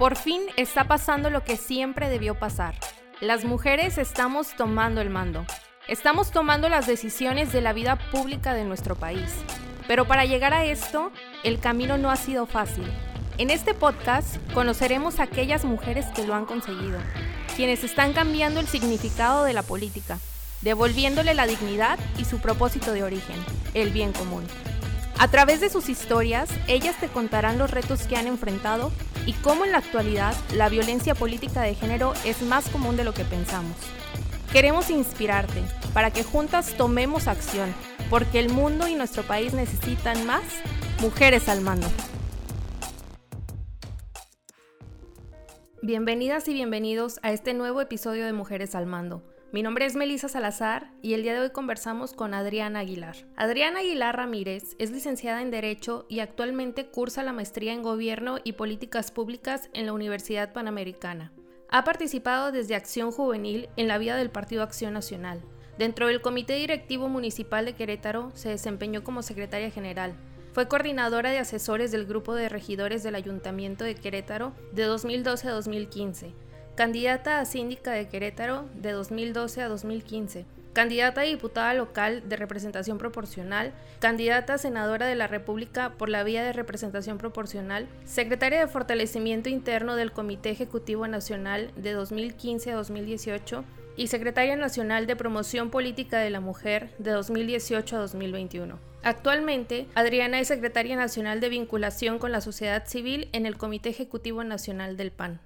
Por fin está pasando lo que siempre debió pasar. Las mujeres estamos tomando el mando. Estamos tomando las decisiones de la vida pública de nuestro país. Pero para llegar a esto, el camino no ha sido fácil. En este podcast conoceremos a aquellas mujeres que lo han conseguido, quienes están cambiando el significado de la política, devolviéndole la dignidad y su propósito de origen, el bien común. A través de sus historias, ellas te contarán los retos que han enfrentado y cómo en la actualidad la violencia política de género es más común de lo que pensamos. Queremos inspirarte para que juntas tomemos acción, porque el mundo y nuestro país necesitan más mujeres al mando. Bienvenidas y bienvenidos a este nuevo episodio de Mujeres al Mando mi nombre es Melisa Salazar y el día de hoy conversamos con Adriana Aguilar. Adriana Aguilar Ramírez es licenciada en Derecho y actualmente cursa la maestría en Gobierno y Políticas Públicas en la Universidad Panamericana. Ha participado desde Acción Juvenil en la vida del Partido Acción Nacional. Dentro del Comité Directivo Municipal de Querétaro se desempeñó como secretaria general. Fue coordinadora de asesores del Grupo de Regidores del Ayuntamiento de Querétaro de 2012 a 2015 candidata a síndica de Querétaro de 2012 a 2015, candidata a diputada local de representación proporcional, candidata a senadora de la República por la vía de representación proporcional, secretaria de fortalecimiento interno del Comité Ejecutivo Nacional de 2015 a 2018 y secretaria nacional de promoción política de la mujer de 2018 a 2021. Actualmente, Adriana es secretaria nacional de vinculación con la sociedad civil en el Comité Ejecutivo Nacional del PAN.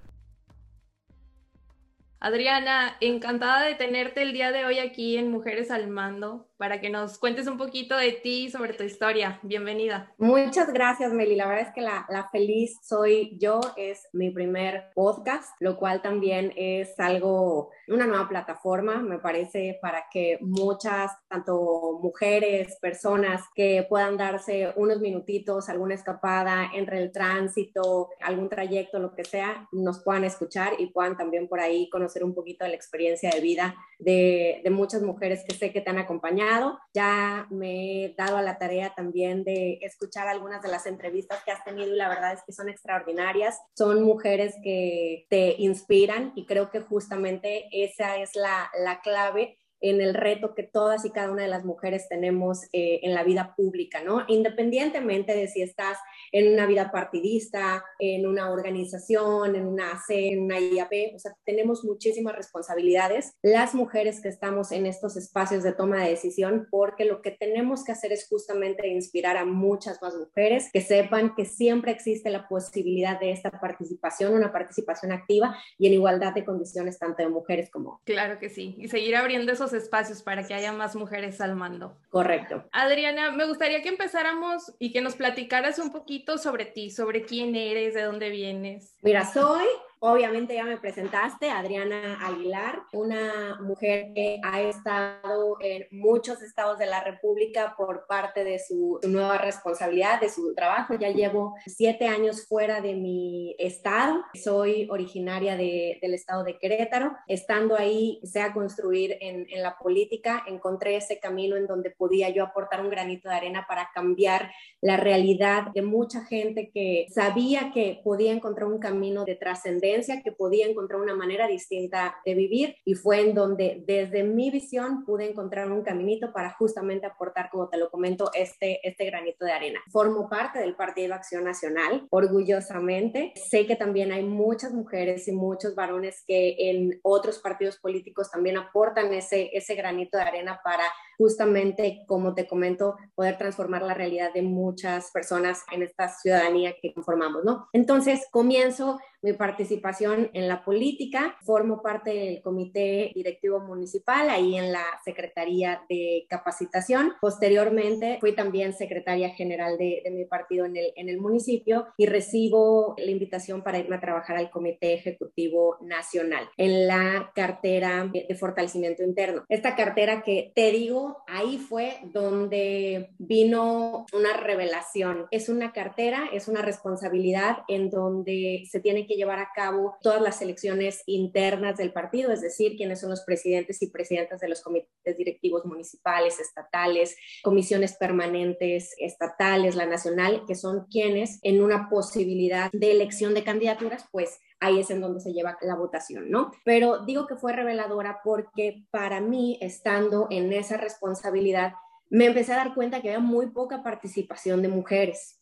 Adriana, encantada de tenerte el día de hoy aquí en Mujeres al Mando para que nos cuentes un poquito de ti, sobre tu historia. Bienvenida. Muchas gracias, Meli. La verdad es que la, la, feliz soy yo. Es mi primer podcast, lo cual también es algo, una nueva plataforma, me parece, para que muchas, tanto mujeres, personas que puedan darse unos minutitos, alguna escapada entre el tránsito, algún trayecto, lo que sea, nos puedan escuchar y puedan también por ahí conocer un poquito de la experiencia de vida de, de muchas mujeres que sé que te han acompañado ya me he dado a la tarea también de escuchar algunas de las entrevistas que has tenido y la verdad es que son extraordinarias. Son mujeres que te inspiran y creo que justamente esa es la, la clave en el reto que todas y cada una de las mujeres tenemos eh, en la vida pública, ¿no? Independientemente de si estás en una vida partidista, en una organización, en una AC, en una IAP, o sea, tenemos muchísimas responsabilidades. Las mujeres que estamos en estos espacios de toma de decisión, porque lo que tenemos que hacer es justamente inspirar a muchas más mujeres que sepan que siempre existe la posibilidad de esta participación, una participación activa y en igualdad de condiciones tanto de mujeres como Claro que sí, y seguir abriendo esos espacios para que haya más mujeres al mando. Correcto. Adriana, me gustaría que empezáramos y que nos platicaras un poquito sobre ti, sobre quién eres, de dónde vienes. Mira, soy Obviamente ya me presentaste, Adriana Aguilar, una mujer que ha estado en muchos estados de la República por parte de su, nueva responsabilidad, de su trabajo. Ya llevo siete años fuera de mi estado. Soy originaria del estado de Querétaro. Estando ahí, sea construir en, en la política, encontré ese camino en donde podía yo aportar un granito de arena para cambiar la realidad de mucha gente que sabía que podía encontrar un camino de trascendencia que podía encontrar una manera distinta de vivir y fue en donde desde mi visión pude encontrar un caminito para justamente aportar, como te lo comento, este, este granito de arena. Formo parte del Partido Acción Nacional, orgullosamente. Sé que también hay muchas mujeres y muchos varones que en otros partidos políticos también aportan ese, ese granito de arena para justamente, como te comento, poder transformar la realidad de muchas personas en esta ciudadanía que conformamos, ¿no? Entonces, comienzo mi participación en la política, formo parte del comité directivo municipal, ahí en la Secretaría de Capacitación. Posteriormente, fui también secretaria general de, mi partido en el, en el municipio y recibo la invitación para irme a trabajar al Comité Ejecutivo Nacional en la cartera de fortalecimiento interno. Esta cartera que te digo, ahí fue donde vino una revelación. Es una cartera, es una responsabilidad en donde se tiene que llevar a cabo todas las elecciones internas del partido, es decir, quiénes son los presidentes y presidentas de los comités directivos municipales, estatales, comisiones permanentes estatales, la nacional, que son quienes en una posibilidad de elección de candidaturas, pues ahí es en donde se lleva la votación, ¿no? Pero digo que fue reveladora porque para mí, estando en esa responsabilidad, me empecé a dar cuenta que había muy poca participación de mujeres.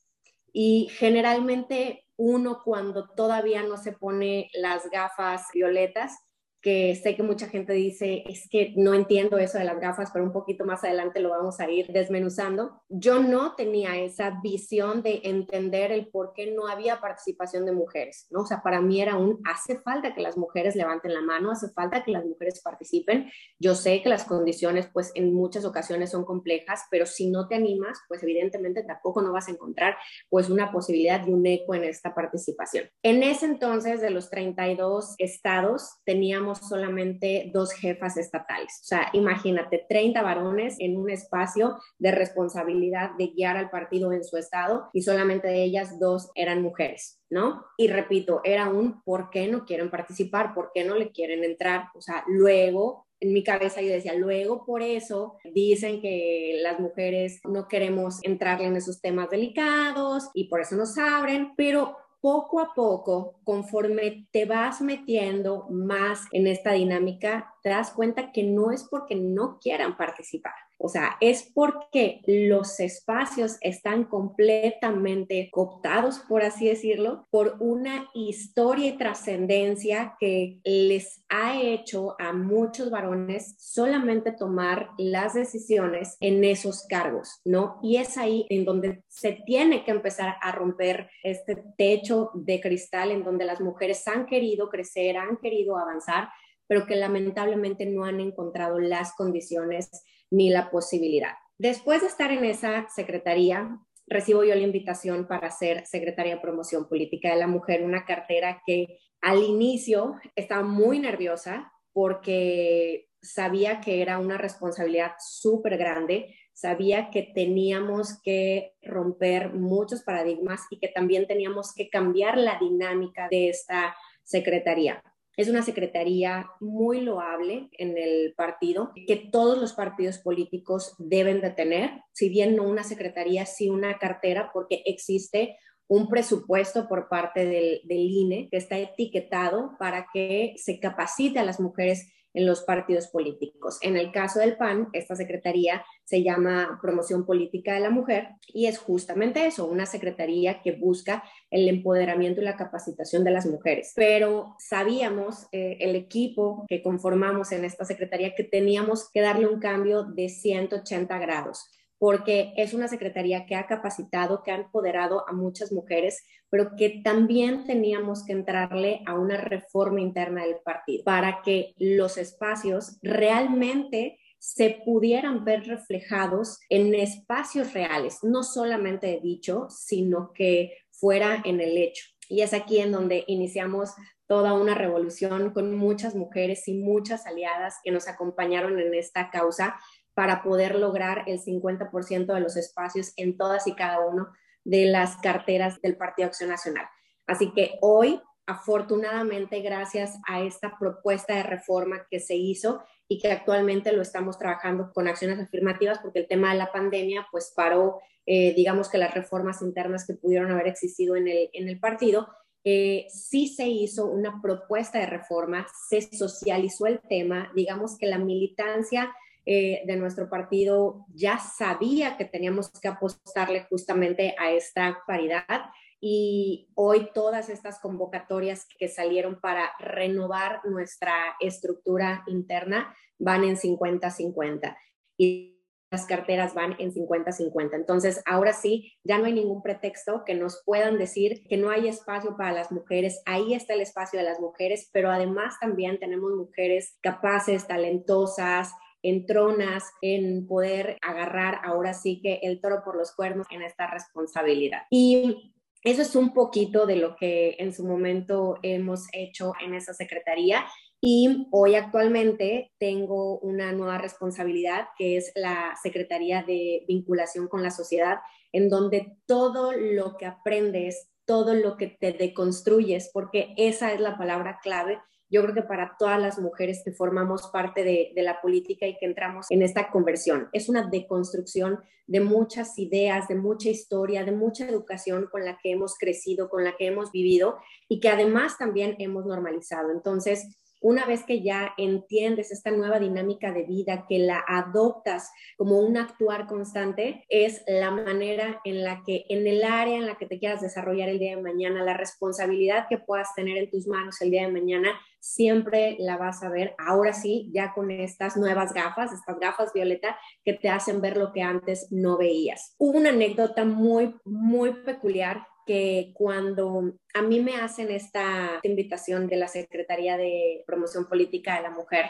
Y generalmente uno cuando todavía no se pone las gafas violetas, que sé que mucha gente dice, es que no entiendo eso de las gafas, pero un poquito más adelante lo vamos a ir desmenuzando. Yo no tenía esa visión de entender el por qué no había participación de mujeres, ¿no? O sea, para mí era un, hace falta que las mujeres levanten la mano, hace falta que las mujeres participen. Yo sé que las condiciones, pues, en muchas ocasiones son complejas, pero si no te animas, pues, evidentemente tampoco no vas a encontrar, pues, una posibilidad y un eco en esta participación. En ese entonces, de los 32 estados, teníamos solamente dos jefas estatales. O sea, imagínate, 30 varones en un espacio de responsabilidad de guiar al partido en su estado y solamente de ellas dos eran mujeres, ¿no? Y repito, era un ¿por qué no quieren participar? ¿Por qué no le quieren entrar? O sea, luego en mi cabeza yo decía, luego por eso dicen que las mujeres no queremos entrarle en esos temas delicados y por eso nos abren, pero poco a poco, conforme te vas metiendo más en esta dinámica, te das cuenta que no es porque no quieran participar, o sea, es porque los espacios están completamente cooptados, por así decirlo, por una historia y trascendencia que les ha hecho a muchos varones solamente tomar las decisiones en esos cargos, ¿no? Y es ahí en donde se tiene que empezar a romper este techo de cristal en donde las mujeres han querido crecer, han querido avanzar, pero que lamentablemente no han encontrado las condiciones ni la posibilidad. Después de estar en esa secretaría, recibo yo la invitación para ser secretaria de promoción política de la mujer, una cartera que al inicio estaba muy nerviosa porque sabía que era una responsabilidad súper grande, sabía que teníamos que romper muchos paradigmas y que también teníamos que cambiar la dinámica de esta secretaría. Es una secretaría muy loable en el partido, que todos los partidos políticos deben de tener, si bien no una secretaría, sí una cartera, porque existe un presupuesto por parte del, del INE que está etiquetado para que se capacite a las mujeres en los partidos políticos. En el caso del PAN, esta secretaría se llama Promoción Política de la Mujer y es justamente eso, una secretaría que busca el empoderamiento y la capacitación de las mujeres. Pero sabíamos, eh, el equipo que conformamos en esta secretaría, que teníamos que darle un cambio de 180 grados porque es una secretaría que ha capacitado, que ha empoderado a muchas mujeres, pero que también teníamos que entrarle a una reforma interna del partido para que los espacios realmente se pudieran ver reflejados en espacios reales, no solamente de dicho, sino que fuera en el hecho. Y es aquí en donde iniciamos toda una revolución con muchas mujeres y muchas aliadas que nos acompañaron en esta causa para poder lograr el 50% de los espacios en todas y cada uno de las carteras del Partido Acción Nacional. Así que hoy, afortunadamente, gracias a esta propuesta de reforma que se hizo y que actualmente lo estamos trabajando con acciones afirmativas porque el tema de la pandemia pues paró, eh, digamos que las reformas internas que pudieron haber existido en el, en el partido, eh, sí se hizo una propuesta de reforma, se socializó el tema, digamos que la militancia eh, de nuestro partido ya sabía que teníamos que apostarle justamente a esta paridad y hoy todas estas convocatorias que salieron para renovar nuestra estructura interna van en 50-50 y las carteras van en 50-50. Entonces, ahora sí, ya no hay ningún pretexto que nos puedan decir que no hay espacio para las mujeres. Ahí está el espacio de las mujeres, pero además también tenemos mujeres capaces, talentosas, en tronas, en poder agarrar ahora sí que el toro por los cuernos en esta responsabilidad. Y eso es un poquito de lo que en su momento hemos hecho en esa secretaría. Y hoy actualmente tengo una nueva responsabilidad que es la Secretaría de Vinculación con la Sociedad, en donde todo lo que aprendes todo lo que te deconstruyes, porque esa es la palabra clave yo creo que para todas las mujeres que formamos parte de, de, la política y que entramos en esta conversión. Es una deconstrucción de muchas ideas, de mucha historia, de mucha educación con la que hemos crecido, con la que hemos vivido y que además también hemos normalizado. Entonces, una vez que ya entiendes esta nueva dinámica de vida, que la adoptas como un actuar constante, es la manera en la que en el área en la que te quieras desarrollar el día de mañana, la responsabilidad que puedas tener en tus manos el día de mañana, siempre la vas a ver, ahora sí, ya con estas nuevas gafas, estas gafas violeta que te hacen ver lo que antes no veías. Hubo una anécdota muy, muy peculiar que cuando a mí me hacen esta invitación de la Secretaría de Promoción Política de la Mujer,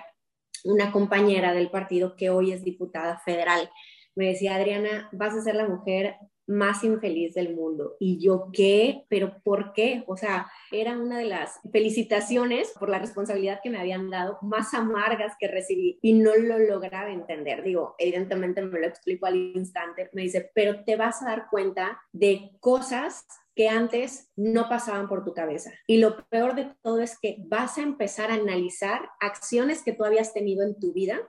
una compañera del partido que hoy es diputada federal, me decía, Adriana, vas a ser la mujer más infeliz del mundo. Y yo, ¿qué? ¿Pero por qué? O sea, era una de las felicitaciones por la responsabilidad que me habían dado más amargas que recibí y no lo lograba entender. Digo, evidentemente me lo explico al instante. Me dice, pero te vas a dar cuenta de cosas que antes no pasaban por tu cabeza. Y lo peor de todo es que vas a empezar a analizar acciones que tú habías tenido en tu vida,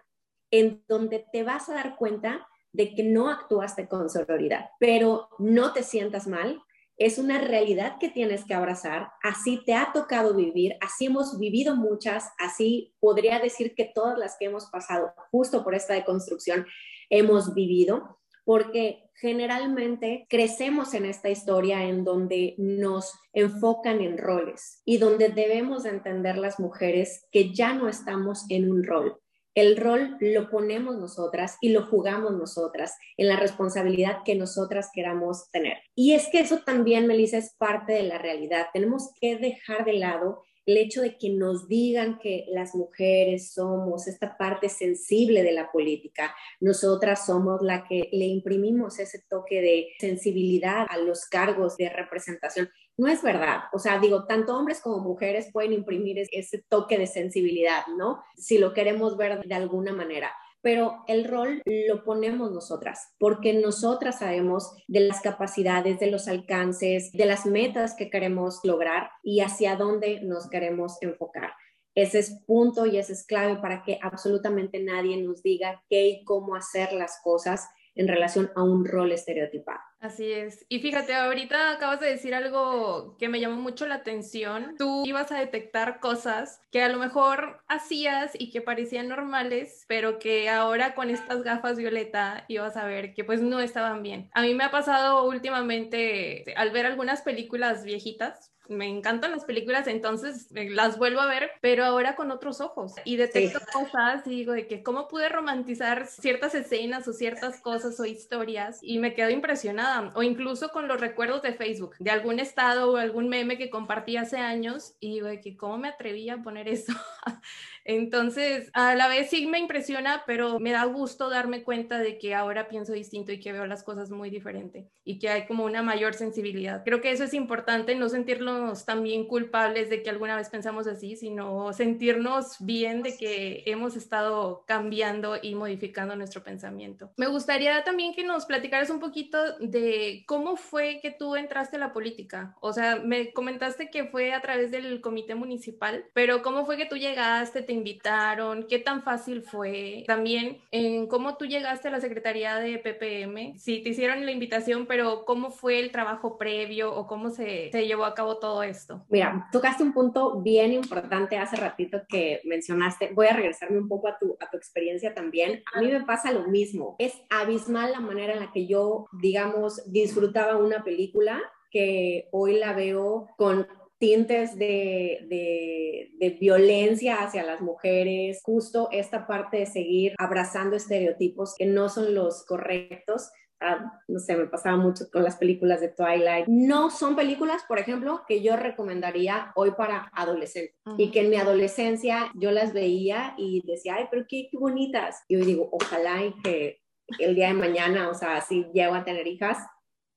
en donde te vas a dar cuenta de que no actuaste con sororidad, pero no te sientas mal. Es una realidad que tienes que abrazar. Así te ha tocado vivir, así hemos vivido muchas, así podría decir que todas las que hemos pasado justo por esta deconstrucción hemos vivido porque generalmente crecemos en esta historia en donde nos enfocan en roles y donde debemos entender las mujeres que ya no estamos en un rol. El rol lo ponemos nosotras y lo jugamos nosotras en la responsabilidad que nosotras queramos tener. Y es que eso también, Melissa, es parte de la realidad. Tenemos que dejar de lado el hecho de que nos digan que las mujeres somos esta parte sensible de la política, nosotras somos la que le imprimimos ese toque de sensibilidad a los cargos de representación. No es verdad, o sea, digo, tanto hombres como mujeres pueden imprimir ese toque de sensibilidad, ¿no? Si lo queremos ver de alguna manera pero el rol lo ponemos nosotras, porque nosotras sabemos de las capacidades, de los alcances, de las metas que queremos lograr y hacia dónde nos queremos enfocar. Ese es punto y ese es clave para que absolutamente nadie nos diga qué y cómo hacer las cosas en relación a un rol estereotipado. Así es. Y fíjate, ahorita acabas de decir algo que me llamó mucho la atención. Tú ibas a detectar cosas que a lo mejor hacías y que parecían normales, pero que ahora con estas gafas violeta ibas a ver que pues no estaban bien. A mí me ha pasado últimamente al ver algunas películas viejitas, me encantan las películas, entonces eh, las vuelvo a ver, pero ahora con otros ojos. Y detecto cosas y digo de que cómo pude romantizar ciertas escenas o ciertas cosas o historias y me quedo impresionada. O incluso con los recuerdos de Facebook, de algún estado o algún meme que compartí hace años y digo de que cómo me atreví a poner eso. Entonces, a la vez sí me impresiona, pero me da gusto darme cuenta de que ahora pienso distinto y que veo las cosas muy diferente y que hay como una mayor sensibilidad. Creo que eso es importante, no sentirnos también culpables de que alguna vez pensamos así, sino sentirnos bien de que hemos estado cambiando y modificando nuestro pensamiento. Me gustaría también que nos platicaras un poquito de cómo fue que tú entraste a la política. O sea, me comentaste que fue a través del comité municipal, pero ¿cómo fue que tú llegaste? ¿Te invitaron? ¿Qué tan fácil fue? También en cómo tú llegaste a la Secretaría de PPM, si te hicieron la invitación, pero cómo fue el trabajo previo o cómo se, se llevó a cabo todo esto. Mira, tocaste un punto bien importante hace ratito que mencionaste. Voy a regresarme un poco a tu, a tu experiencia también. A mí me pasa lo mismo. Es abismal la manera en la que yo, digamos, disfrutaba una película que hoy la veo con tintes de, de, violencia hacia las mujeres, justo esta parte de seguir abrazando estereotipos que no son los correctos. Ah, no sé, me pasaba mucho con las películas de Twilight. No son películas, por ejemplo, que yo recomendaría hoy para adolescentes y que en mi adolescencia yo las veía y decía, ay, pero qué, qué bonitas. Y hoy digo, ojalá y que el día de mañana, o sea, si llego a tener hijas,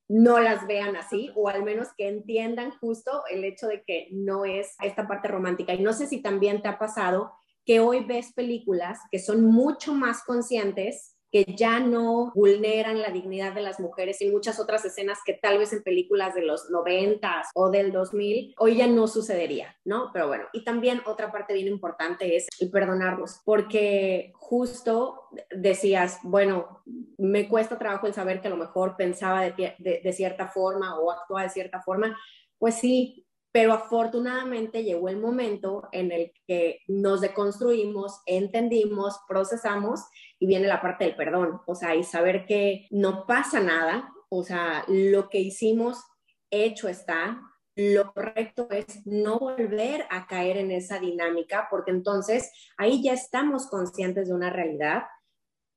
no las vean así o al menos que entiendan justo el hecho de que no es esta parte romántica. Y no sé si también te ha pasado que hoy ves películas que son mucho más conscientes que ya no vulneran la dignidad de las mujeres y muchas otras escenas que tal vez en películas de los 90 o del 2000 hoy ya no sucedería, ¿no? Pero bueno, y también otra parte bien importante es el perdonarlos, porque justo decías, bueno, me cuesta trabajo el saber que a lo mejor pensaba de, de cierta forma o actuaba de cierta forma, pues sí, pero afortunadamente llegó el momento en el que nos deconstruimos, entendimos, procesamos y viene la parte del perdón, o sea, y saber que no pasa nada, o sea, lo que hicimos, hecho está, lo correcto es no volver a caer en esa dinámica, porque entonces ahí ya estamos conscientes de una realidad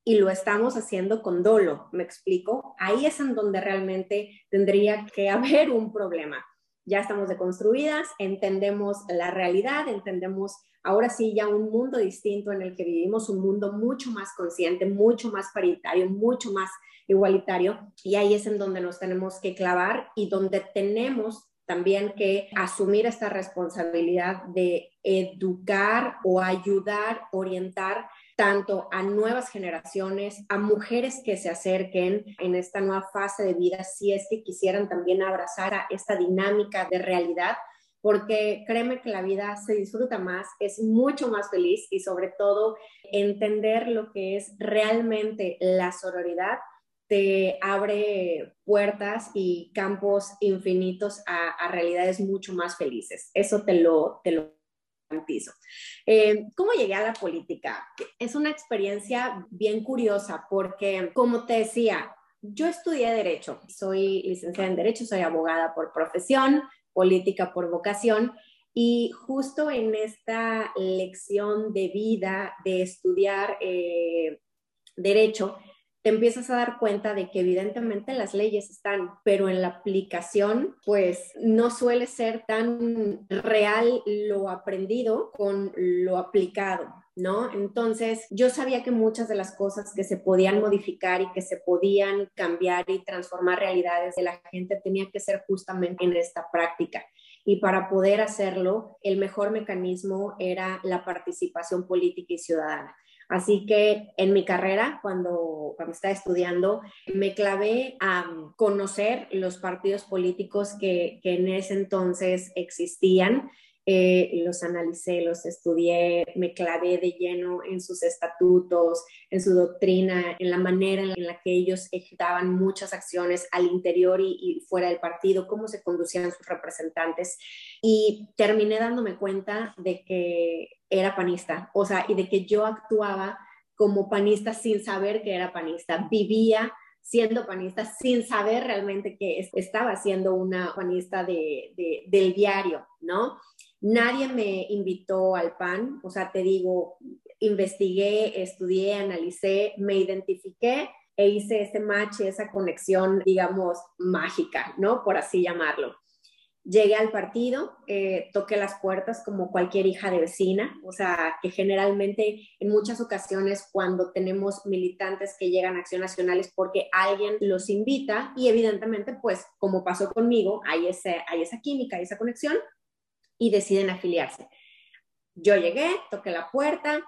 y lo estamos haciendo con dolo, ¿me explico? Ahí es en donde realmente tendría que haber un problema ya estamos deconstruidas, entendemos la realidad, entendemos ahora sí ya un mundo distinto en el que vivimos, un mundo mucho más consciente, mucho más paritario, mucho más igualitario, y ahí es en donde nos tenemos que clavar y donde tenemos también que asumir esta responsabilidad de educar o ayudar, orientar tanto a nuevas generaciones, a mujeres que se acerquen en esta nueva fase de vida, si es que quisieran también abrazar a esta dinámica de realidad, porque créeme que la vida se disfruta más, es mucho más feliz y sobre todo entender lo que es realmente la sororidad te abre puertas y campos infinitos a, realidades mucho más felices. Eso te lo, te lo eh, ¿Cómo llegué a la política? Es una experiencia bien curiosa porque, como te decía, yo estudié Derecho, soy licenciada en Derecho, soy abogada por profesión, política por vocación, y justo en esta lección de vida de estudiar eh, Derecho, te empiezas a dar cuenta de que evidentemente las leyes están, pero en la aplicación, pues no suele ser tan real lo aprendido con lo aplicado. ¿No? Entonces, yo sabía que muchas de las cosas que se podían modificar y que se podían cambiar y transformar realidades de la gente tenía que ser justamente en esta práctica. Y para poder hacerlo, el mejor mecanismo era la participación política y ciudadana. Así que en mi carrera, cuando, cuando estaba estudiando, me clavé a conocer los partidos políticos que, que en ese entonces existían eh, los analicé, los estudié, me clavé de lleno en sus estatutos, en su doctrina, en la manera en la que ellos ejecutaban muchas acciones al interior y, fuera del partido, cómo se conducían sus representantes. Y terminé dándome cuenta de que era panista, o sea, y de que yo actuaba como panista sin saber que era panista, vivía siendo panista sin saber realmente que estaba siendo una panista de, del diario, ¿no? Nadie me invitó al PAN, o sea, te digo, investigué, estudié, analicé, me identifiqué e hice ese match, esa conexión, digamos, mágica, ¿no? Por así llamarlo. Llegué al partido, eh, toqué las puertas como cualquier hija de vecina, o sea, que generalmente en muchas ocasiones cuando tenemos militantes que llegan a Acción Nacional es porque alguien los invita y evidentemente, pues como pasó conmigo, hay, ese, hay esa química, hay esa conexión y deciden afiliarse. Yo llegué, toqué la puerta,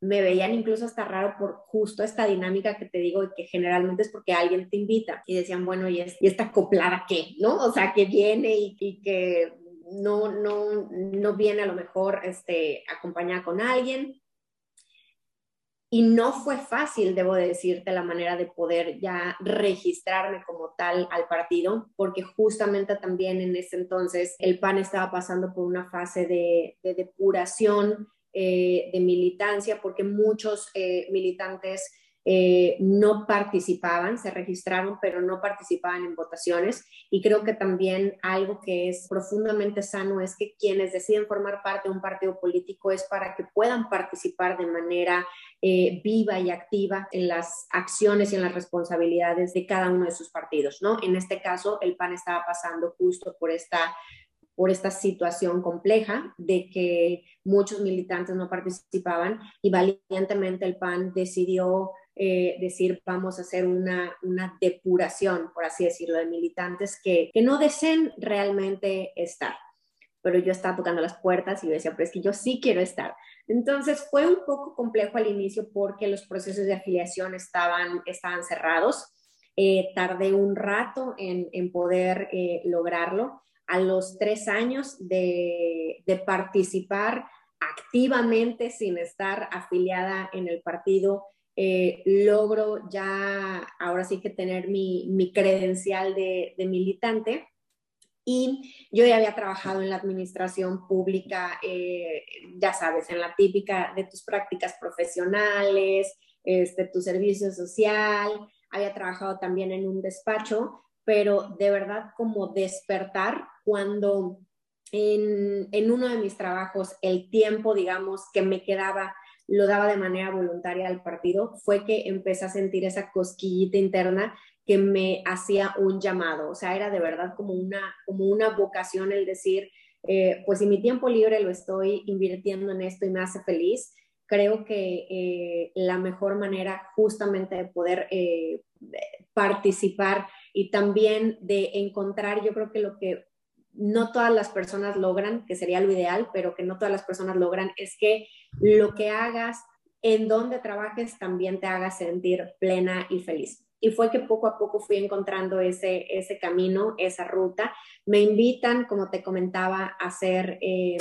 me veían incluso hasta raro por justo esta dinámica que te digo y que generalmente es porque alguien te invita y decían, bueno, ¿y, esta acoplada qué? ¿No? O sea, que viene y, que no, no, no viene a lo mejor este, acompañada con alguien. Y no fue fácil, debo decirte, la manera de poder ya registrarme como tal al partido, porque justamente también en ese entonces el PAN estaba pasando por una fase de, depuración, eh, de militancia, porque muchos eh, militantes eh, no participaban, se registraron, pero no participaban en votaciones. Y creo que también algo que es profundamente sano es que quienes deciden formar parte de un partido político es para que puedan participar de manera eh, viva y activa en las acciones y en las responsabilidades de cada uno de sus partidos, ¿no? En este caso, el PAN estaba pasando justo por esta por esta situación compleja de que muchos militantes no participaban y valientemente el PAN decidió eh, decir vamos a hacer una, una, depuración, por así decirlo, de militantes que, que no deseen realmente estar. pero yo estaba tocando las puertas y yo decía, pero es que yo sí quiero estar. Entonces fue un poco complejo al inicio porque los procesos de afiliación estaban, estaban cerrados. Eh, tardé un rato en, en poder eh, lograrlo. A los tres años de, de participar activamente sin estar afiliada en el partido, eh, logro ya ahora sí que tener mi, credencial de, militante. Y yo ya había trabajado en la administración pública, eh, ya sabes, en la típica de tus prácticas profesionales, este, tu servicio social, había trabajado también en un despacho, pero de verdad como despertar cuando en uno de mis trabajos el tiempo, digamos, que me quedaba lo daba de manera voluntaria al partido, fue que empecé a sentir esa cosquillita interna que me hacía un llamado, o sea, era de verdad como una, como una vocación el decir, eh, pues si mi tiempo libre lo estoy invirtiendo en esto y me hace feliz, creo que eh, la mejor manera justamente de poder eh, participar y también de encontrar, yo creo que lo que no todas las personas logran, que sería lo ideal, pero que no todas las personas logran, es que lo que hagas, en donde trabajes, también te haga sentir plena y feliz. Y fue que poco a poco fui encontrando ese, ese camino, esa ruta. Me invitan, como te comentaba, a ser eh,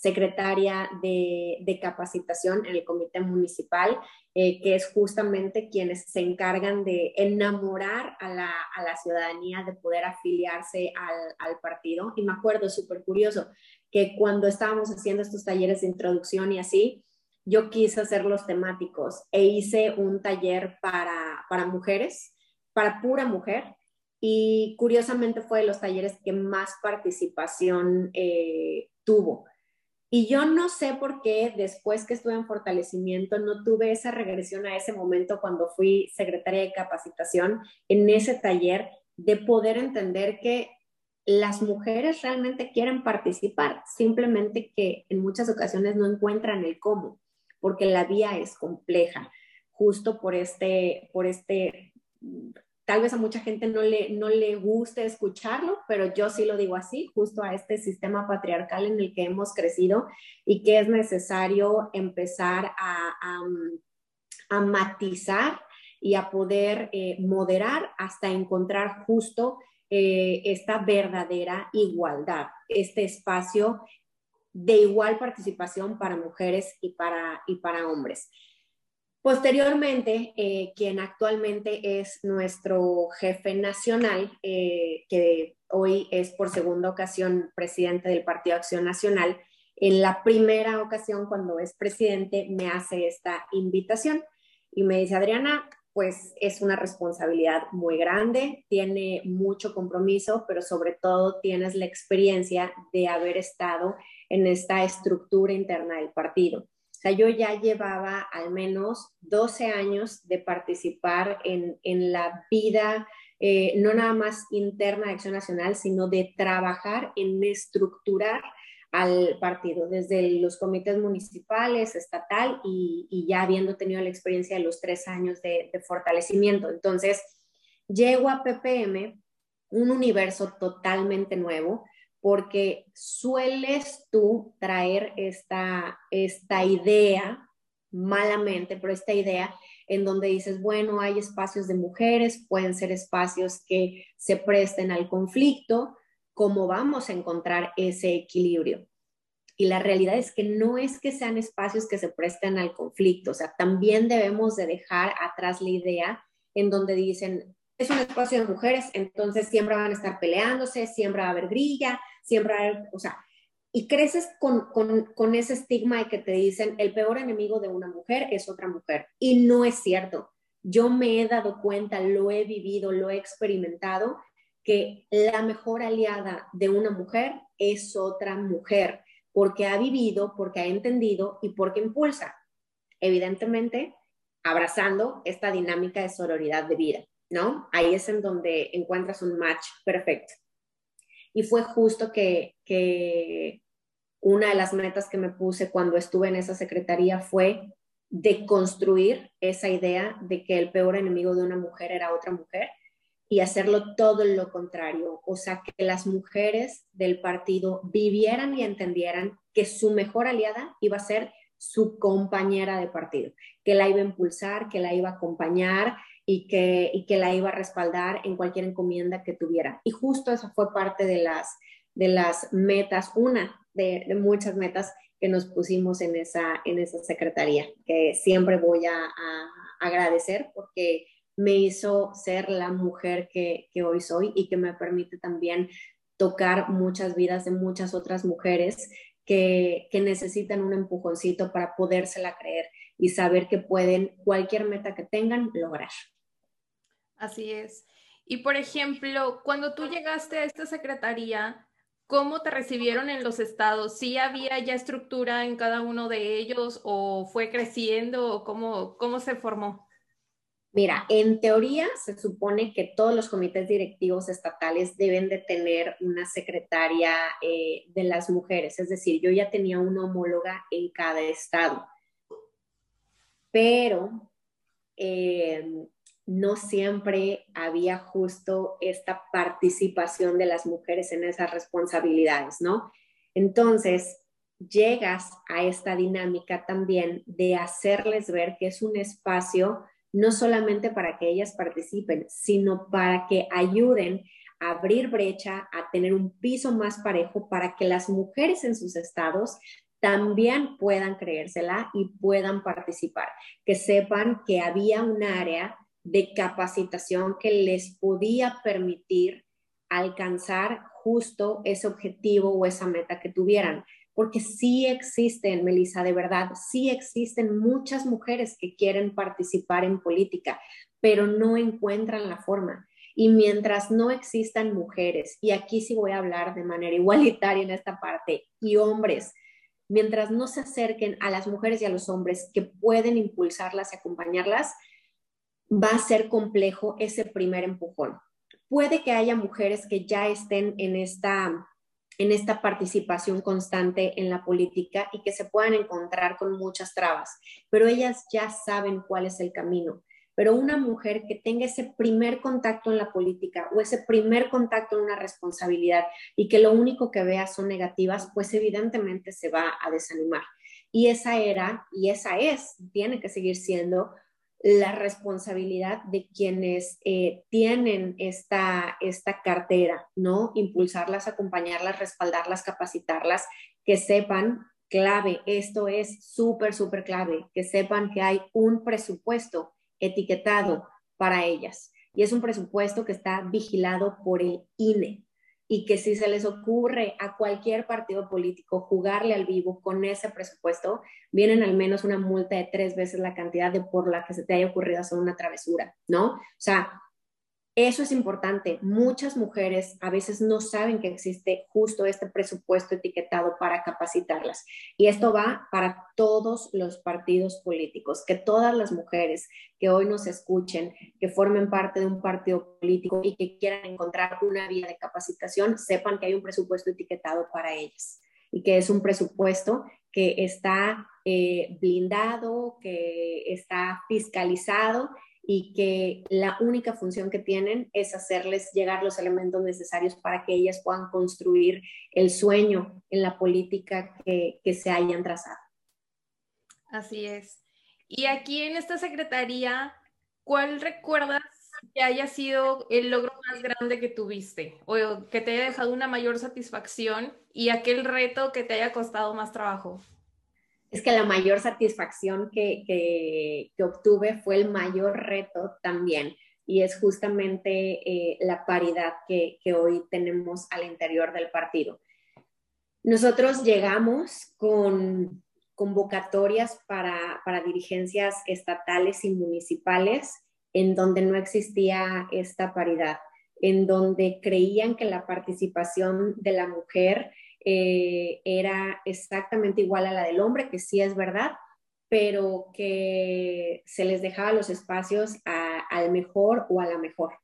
secretaria de, capacitación en el comité municipal, eh, que es justamente quienes se encargan de enamorar a la, ciudadanía de poder afiliarse al, partido. Y me acuerdo, súper curioso, que cuando estábamos haciendo estos talleres de introducción y así, yo quise hacerlos temáticos e hice un taller para, para mujeres, para pura mujer, y curiosamente fue de los talleres que más participación eh, tuvo. Y yo no sé por qué después que estuve en fortalecimiento no tuve esa regresión a ese momento cuando fui secretaria de capacitación en ese taller de poder entender que las mujeres realmente quieren participar, simplemente que en muchas ocasiones no encuentran el cómo, porque la vía es compleja, justo por este, por este tal vez a mucha gente no le, no le guste escucharlo, pero yo sí lo digo así, justo a este sistema patriarcal en el que hemos crecido y que es necesario empezar a, a, matizar y a poder eh, moderar hasta encontrar justo eh, esta verdadera igualdad, este espacio de igual participación para mujeres y para, y para hombres. Posteriormente, eh, quien actualmente es nuestro jefe nacional, eh, que hoy es por segunda ocasión presidente del Partido Acción Nacional, en la primera ocasión cuando es presidente me hace esta invitación y me dice, Adriana, pues es una responsabilidad muy grande, tiene mucho compromiso, pero sobre todo tienes la experiencia de haber estado en esta estructura interna del partido. O sea, yo ya llevaba al menos 12 años de participar en, la vida, eh, no nada más interna de Acción Nacional, sino de trabajar en estructurar al partido, desde los comités municipales, estatal y, ya habiendo tenido la experiencia de los tres años de, de fortalecimiento. Entonces, llego a PPM, un universo totalmente nuevo, porque sueles tú traer esta, esta idea malamente, pero esta idea en donde dices, bueno, hay espacios de mujeres, pueden ser espacios que se presten al conflicto, ¿cómo vamos a encontrar ese equilibrio? Y la realidad es que no es que sean espacios que se presten al conflicto, o sea, también debemos de dejar atrás la idea en donde dicen, es un espacio de mujeres, entonces siempre van a estar peleándose, siempre va a haber grilla, siempre va a haber, o sea, y creces con, con, con, ese estigma de que te dicen el peor enemigo de una mujer es otra mujer. Y no es cierto. Yo me he dado cuenta, lo he vivido, lo he experimentado, que la mejor aliada de una mujer es otra mujer, porque ha vivido, porque ha entendido y porque impulsa. Evidentemente, abrazando esta dinámica de sororidad de vida. ¿No? Ahí es en donde encuentras un match perfecto. Y fue justo que, una de las metas que me puse cuando estuve en esa secretaría fue de construir esa idea de que el peor enemigo de una mujer era otra mujer y hacerlo todo lo contrario, o sea, que las mujeres del partido vivieran y entendieran que su mejor aliada iba a ser su compañera de partido, que la iba a impulsar, que la iba a acompañar y que, y que la iba a respaldar en cualquier encomienda que tuviera. Y justo eso fue parte de las, de las metas, una de, muchas metas que nos pusimos en esa, en esa secretaría, que siempre voy a, agradecer porque me hizo ser la mujer que, que, hoy soy y que me permite también tocar muchas vidas de muchas otras mujeres que, que necesitan un empujoncito para podérsela creer y saber que pueden cualquier meta que tengan lograr. Así es. Y por ejemplo, cuando tú llegaste a esta secretaría, ¿cómo te recibieron en los estados? ¿Sí había ya estructura en cada uno de ellos o fue creciendo o cómo, cómo se formó? Mira, en teoría se supone que todos los comités directivos estatales deben de tener una secretaria eh, de las mujeres, es decir, yo ya tenía una homóloga en cada estado, pero eh, no siempre había justo esta participación de las mujeres en esas responsabilidades, ¿no? Entonces, llegas a esta dinámica también de hacerles ver que es un espacio no solamente para que ellas participen, sino para que ayuden a abrir brecha, a tener un piso más parejo para que las mujeres en sus estados también puedan creérsela y puedan participar, que sepan que había un área de capacitación que les podía permitir alcanzar justo ese objetivo o esa meta que tuvieran. Porque sí existen, Melissa, de verdad, sí existen muchas mujeres que quieren participar en política, pero no encuentran la forma. Y mientras no existan mujeres, y aquí sí voy a hablar de manera igualitaria en esta parte, y hombres, mientras no se acerquen a las mujeres y a los hombres que pueden impulsarlas y acompañarlas, va a ser complejo ese primer empujón. Puede que haya mujeres que ya estén en esta, en esta participación constante en la política y que se puedan encontrar con muchas trabas, pero ellas ya saben cuál es el camino. Pero una mujer que tenga ese primer contacto en la política o ese primer contacto en una responsabilidad y que lo único que vea son negativas, pues evidentemente se va a desanimar. Y esa era, y esa es, tiene que seguir siendo la responsabilidad de quienes eh, tienen esta, esta cartera, ¿no? Impulsarlas, acompañarlas, respaldarlas, capacitarlas, que sepan clave, esto es súper, súper clave, que sepan que hay un presupuesto etiquetado para ellas y es un presupuesto que está vigilado por el INE y que si se les ocurre a cualquier partido político jugarle al vivo con ese presupuesto, vienen al menos una multa de tres veces la cantidad de por la que se te haya ocurrido hacer una travesura, ¿no? O sea, eso es importante. Muchas mujeres a veces no saben que existe justo este presupuesto etiquetado para capacitarlas. Y esto va para todos los partidos políticos, que todas las mujeres que hoy nos escuchen, que formen parte de un partido político y que quieran encontrar una vía de capacitación, sepan que hay un presupuesto etiquetado para ellas y que es un presupuesto que está eh, blindado, que está fiscalizado y que la única función que tienen es hacerles llegar los elementos necesarios para que ellas puedan construir el sueño en la política que, se hayan trazado. Así es. Y aquí en esta secretaría, ¿cuál recuerdas que haya sido el logro más grande que tuviste o que te haya dejado una mayor satisfacción y aquel reto que te haya costado más trabajo? Es que la mayor satisfacción que, que, obtuve fue el mayor reto también y es justamente eh, la paridad que, que, hoy tenemos al interior del partido. Nosotros llegamos con convocatorias para, para dirigencias estatales y municipales en donde no existía esta paridad, en donde creían que la participación de la mujer eh, era exactamente igual a la del hombre, que sí es verdad, pero que se les dejaba los espacios al mejor o a la mejor,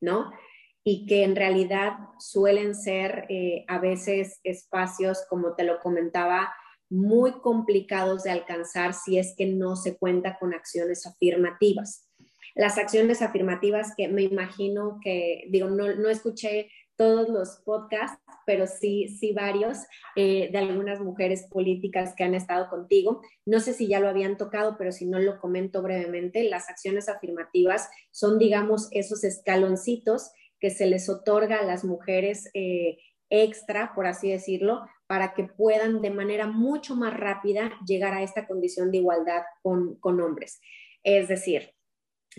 ¿no? Y que en realidad suelen ser eh, a veces espacios, como te lo comentaba, muy complicados de alcanzar si es que no se cuenta con acciones afirmativas. las acciones afirmativas que me imagino que, digo, no, no escuché todos los podcasts, pero sí, sí varios eh, de algunas mujeres políticas que han estado contigo. No sé si ya lo habían tocado, pero si no lo comento brevemente, las acciones afirmativas son, digamos, esos escaloncitos que se les otorga a las mujeres eh, extra, por así decirlo, para que puedan de manera mucho más rápida llegar a esta condición de igualdad con, con hombres. Es decir,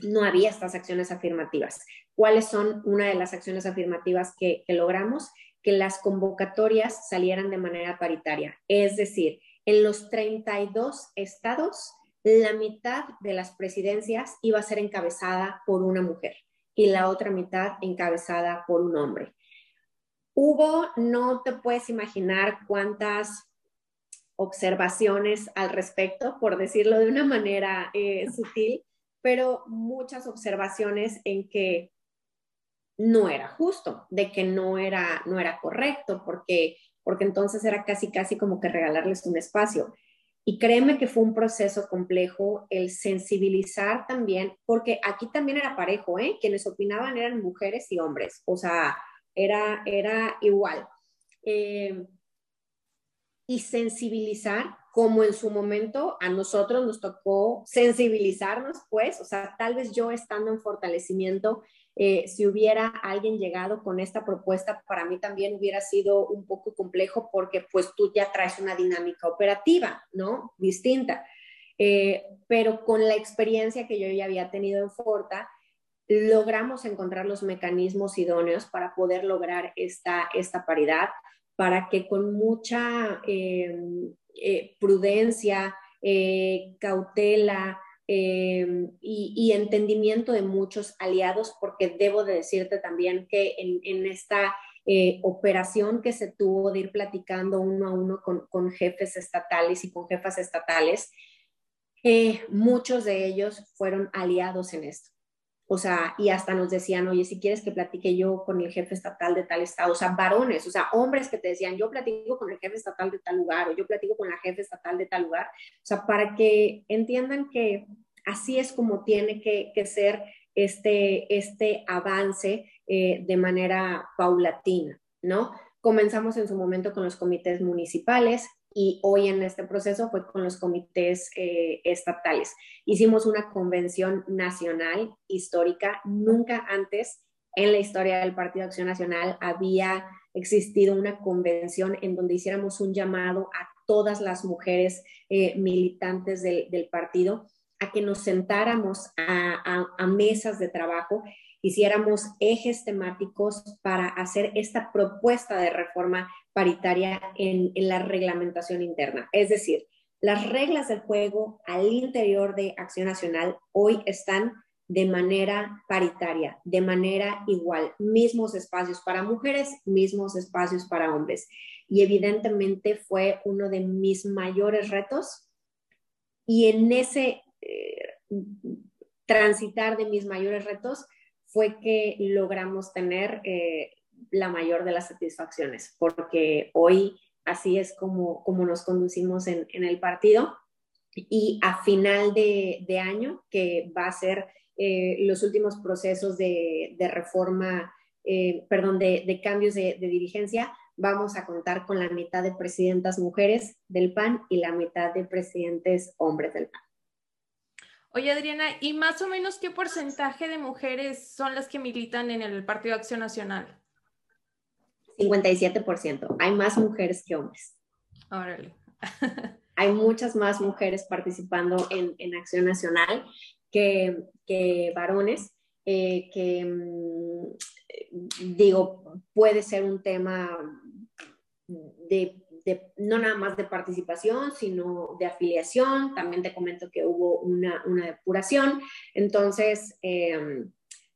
no había estas acciones afirmativas. ¿Cuáles son una de las acciones afirmativas que, logramos? Que las convocatorias salieran de manera paritaria. Es decir, en los 32 estados, la mitad de las presidencias iba a ser encabezada por una mujer y la otra mitad encabezada por un hombre. Hubo, no te puedes imaginar cuántas observaciones al respecto, por decirlo de una manera eh, sutil, pero muchas observaciones en que no era justo, de que no era, no era correcto, porque, porque entonces era casi, casi como que regalarles un espacio. Y créeme que fue un proceso complejo el sensibilizar también, porque aquí también era parejo, ¿eh? Quienes opinaban eran mujeres y hombres, o sea, era, era igual. Eh, y sensibilizar como en su momento a nosotros nos tocó sensibilizarnos, pues, o sea, tal vez yo estando en fortalecimiento, eh, si hubiera alguien llegado con esta propuesta, para mí también hubiera sido un poco complejo porque pues tú ya traes una dinámica operativa, ¿no? Distinta. Eh, pero con la experiencia que yo ya había tenido en Forta, logramos encontrar los mecanismos idóneos para poder lograr esta, esta paridad, para que con mucha... Eh, eh, prudencia, eh, cautela eh, y, entendimiento de muchos aliados, porque debo de decirte también que en, esta operación que se tuvo de ir platicando uno a uno con, jefes estatales y con jefas estatales, muchos de ellos fueron aliados en esto. O sea, y hasta nos decían, oye, si quieres que platique yo con el jefe estatal de tal estado, o sea, varones, o sea, hombres que te decían, yo platico con el jefe estatal de tal lugar, o yo platico con la jefe estatal de tal lugar, o sea, para que entiendan que así es como tiene que, ser este, este avance eh, de manera paulatina, ¿no? Comenzamos en su momento con los comités municipales, y hoy en este proceso fue con los comités eh, estatales. Hicimos una convención nacional histórica. Nunca antes en la historia del Partido Acción Nacional había existido una convención en donde hiciéramos un llamado a todas las mujeres eh, militantes del, partido que nos sentáramos a mesas de trabajo hiciéramos ejes temáticos para hacer esta propuesta de reforma paritaria en, la reglamentación interna. Es decir, las reglas del juego al interior de Acción Nacional hoy están de manera paritaria, de manera igual, mismos espacios para mujeres, mismos espacios para hombres. Y evidentemente fue uno de mis mayores retos. Y en ese transitar de mis mayores retos fue que logramos tener eh, la mayor de las satisfacciones, porque hoy así es como, como nos conducimos en, el partido y a final de, año, que va a ser eh, los últimos procesos de, reforma, eh, perdón, de, cambios de, de, dirigencia, vamos a contar con la mitad de presidentas mujeres del PAN y la mitad de presidentes hombres del PAN. Oye, Adriana, ¿y más o menos qué porcentaje de mujeres son las que militan en el Partido Acción Nacional? 57%. Hay más mujeres que hombres. Órale. Hay muchas más mujeres participando en, Acción Nacional que, varones, eh, que mm, digo, puede ser un tema de no nada más de participación, sino de afiliación. También te comento que hubo una, depuración. Entonces, em,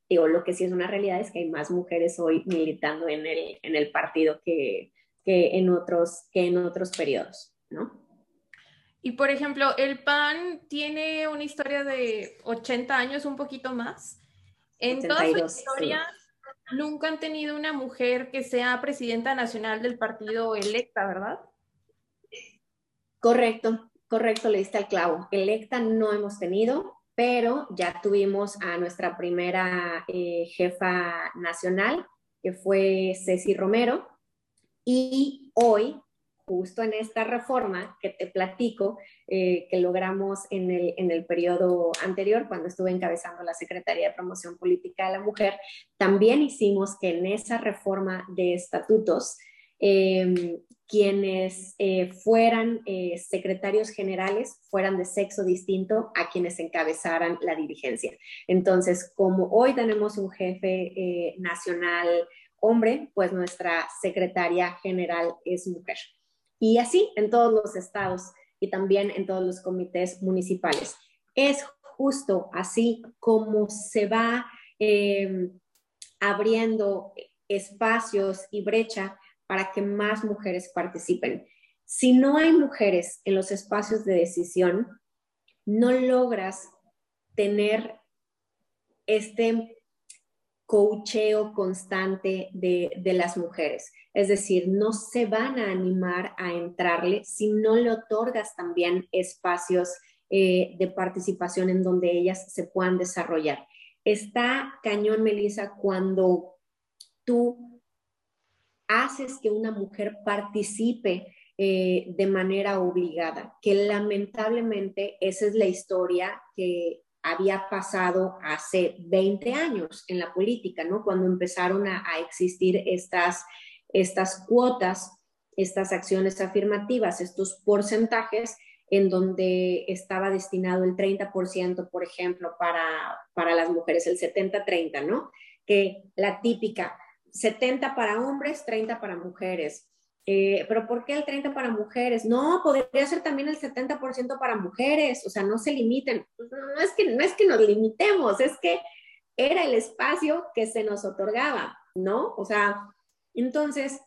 digo, lo que sí es una realidad es que hay más mujeres hoy militando en el, en el partido que, que, en otros, que en otros periodos, ¿no? Y por ejemplo, el PAN tiene una historia de 80 años, un poquito más. En toda su historia, nunca han tenido una mujer que sea presidenta nacional del partido electa, ¿verdad? Correcto, correcto, le diste al clavo. Electa no hemos tenido. pero ya tuvimos a nuestra primera eh, jefa nacional, que fue Ceci Romero, y hoy, justo en esta reforma que te platico, eh, que logramos en el, en el periodo anterior, cuando estuve encabezando la Secretaría de Promoción Política de la Mujer, también hicimos que en esa reforma de estatutos, eh, quienes eh, fueran eh, secretarios generales fueran de sexo distinto a quienes encabezaran la dirigencia. Entonces, como hoy tenemos un jefe nacional hombre, pues nuestra secretaria general es mujer. Y así en todos los estados y también en todos los comités municipales. Es justo así como se va abriendo espacios y brecha para que más mujeres participen. Si no hay mujeres en los espacios de decisión, no logras tener este coacheo constante de, las mujeres. Es decir, no se van a animar a entrarle si no le otorgas también espacios eh, de participación en donde ellas se puedan desarrollar. Está cañón, Melissa, cuando tú haces que una mujer participe eh, de manera obligada, que lamentablemente esa es la historia que había pasado hace 20 años en la política, ¿no? Cuando empezaron a, existir estas, estas cuotas, estas acciones afirmativas, estos porcentajes en donde estaba destinado el 30%, por ejemplo, para, para las mujeres, el 70-30, ¿no? Que la típica, 70 para hombres, 30 para mujeres. Eh, pero ¿por qué el 30 para mujeres? No, podría ser también el 70% para mujeres, o sea, no se limiten. No es, que, no es que nos limitemos, es que era el espacio que se nos otorgaba, ¿no? O sea, entonces,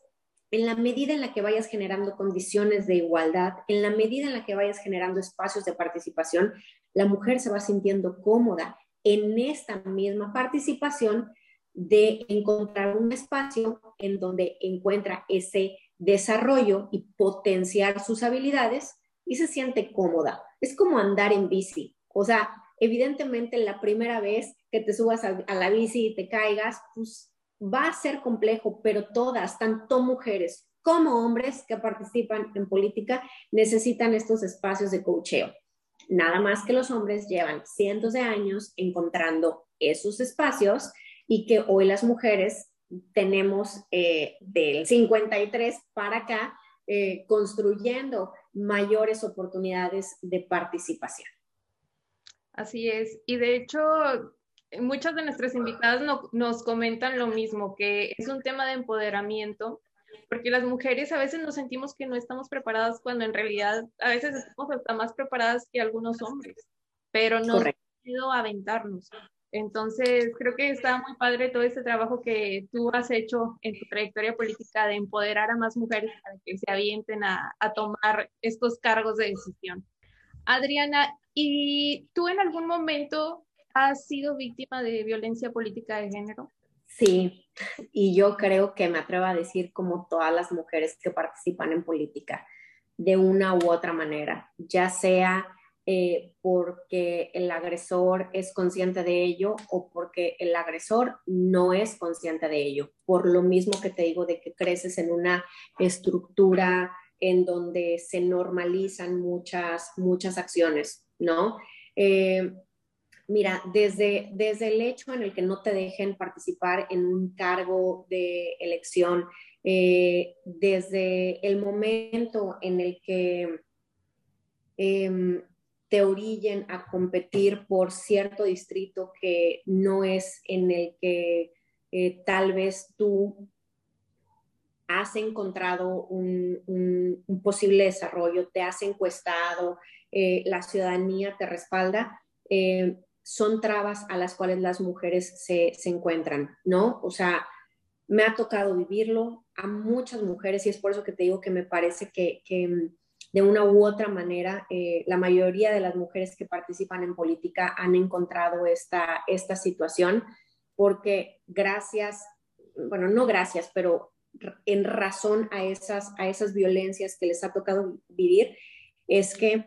en la medida en la que vayas generando condiciones de igualdad, en la medida en la que vayas generando espacios de participación, la mujer se va sintiendo cómoda en esta misma participación de encontrar un espacio en donde encuentra ese desarrollo y potenciar sus habilidades y se siente cómoda. Es como andar en bici. O sea, evidentemente la primera vez que te subas a, la bici y te caigas, pues va a ser complejo, pero todas, tanto mujeres como hombres que participan en política, necesitan estos espacios de coacheo. Nada más que los hombres llevan cientos de años encontrando esos espacios y que hoy las mujeres tenemos eh, del 53 para acá eh, construyendo mayores oportunidades de participación. Así es. Y de hecho, muchas de nuestras invitadas nos comentan lo mismo, que es un tema de empoderamiento, porque las mujeres a veces nos sentimos que no estamos preparadas cuando en realidad a veces estamos hasta más preparadas que algunos hombres, pero no hemos aventarnos. Entonces, creo que está muy padre todo este trabajo que tú has hecho en tu trayectoria política de empoderar a más mujeres para que se avienten a, tomar estos cargos de decisión. Adriana, ¿y tú en algún momento has sido víctima de violencia política de género? Sí, y yo creo que me atrevo a decir como todas las mujeres que participan en política, de una u otra manera, ya sea eh, porque el agresor es consciente de ello o porque el agresor no es consciente de ello. Por lo mismo que te digo de que creces en una estructura en donde se normalizan muchas, muchas acciones, ¿no? Eh, mira, desde, desde el hecho en el que no te dejen participar en un cargo de elección, eh, desde el momento en el que em, te orillen a competir por cierto distrito que no es en el que eh, tal vez tú has encontrado un, posible desarrollo, te has encuestado, eh, la ciudadanía te respalda, eh, son trabas a las cuales las mujeres se, encuentran, ¿no? O sea, me ha tocado vivirlo a muchas mujeres y es por eso que te digo que me parece que de una u otra manera, eh, la mayoría de las mujeres que participan en política han encontrado esta, esta situación porque gracias, bueno, no gracias, pero en razón a esas, a esas violencias que les ha tocado vivir, es que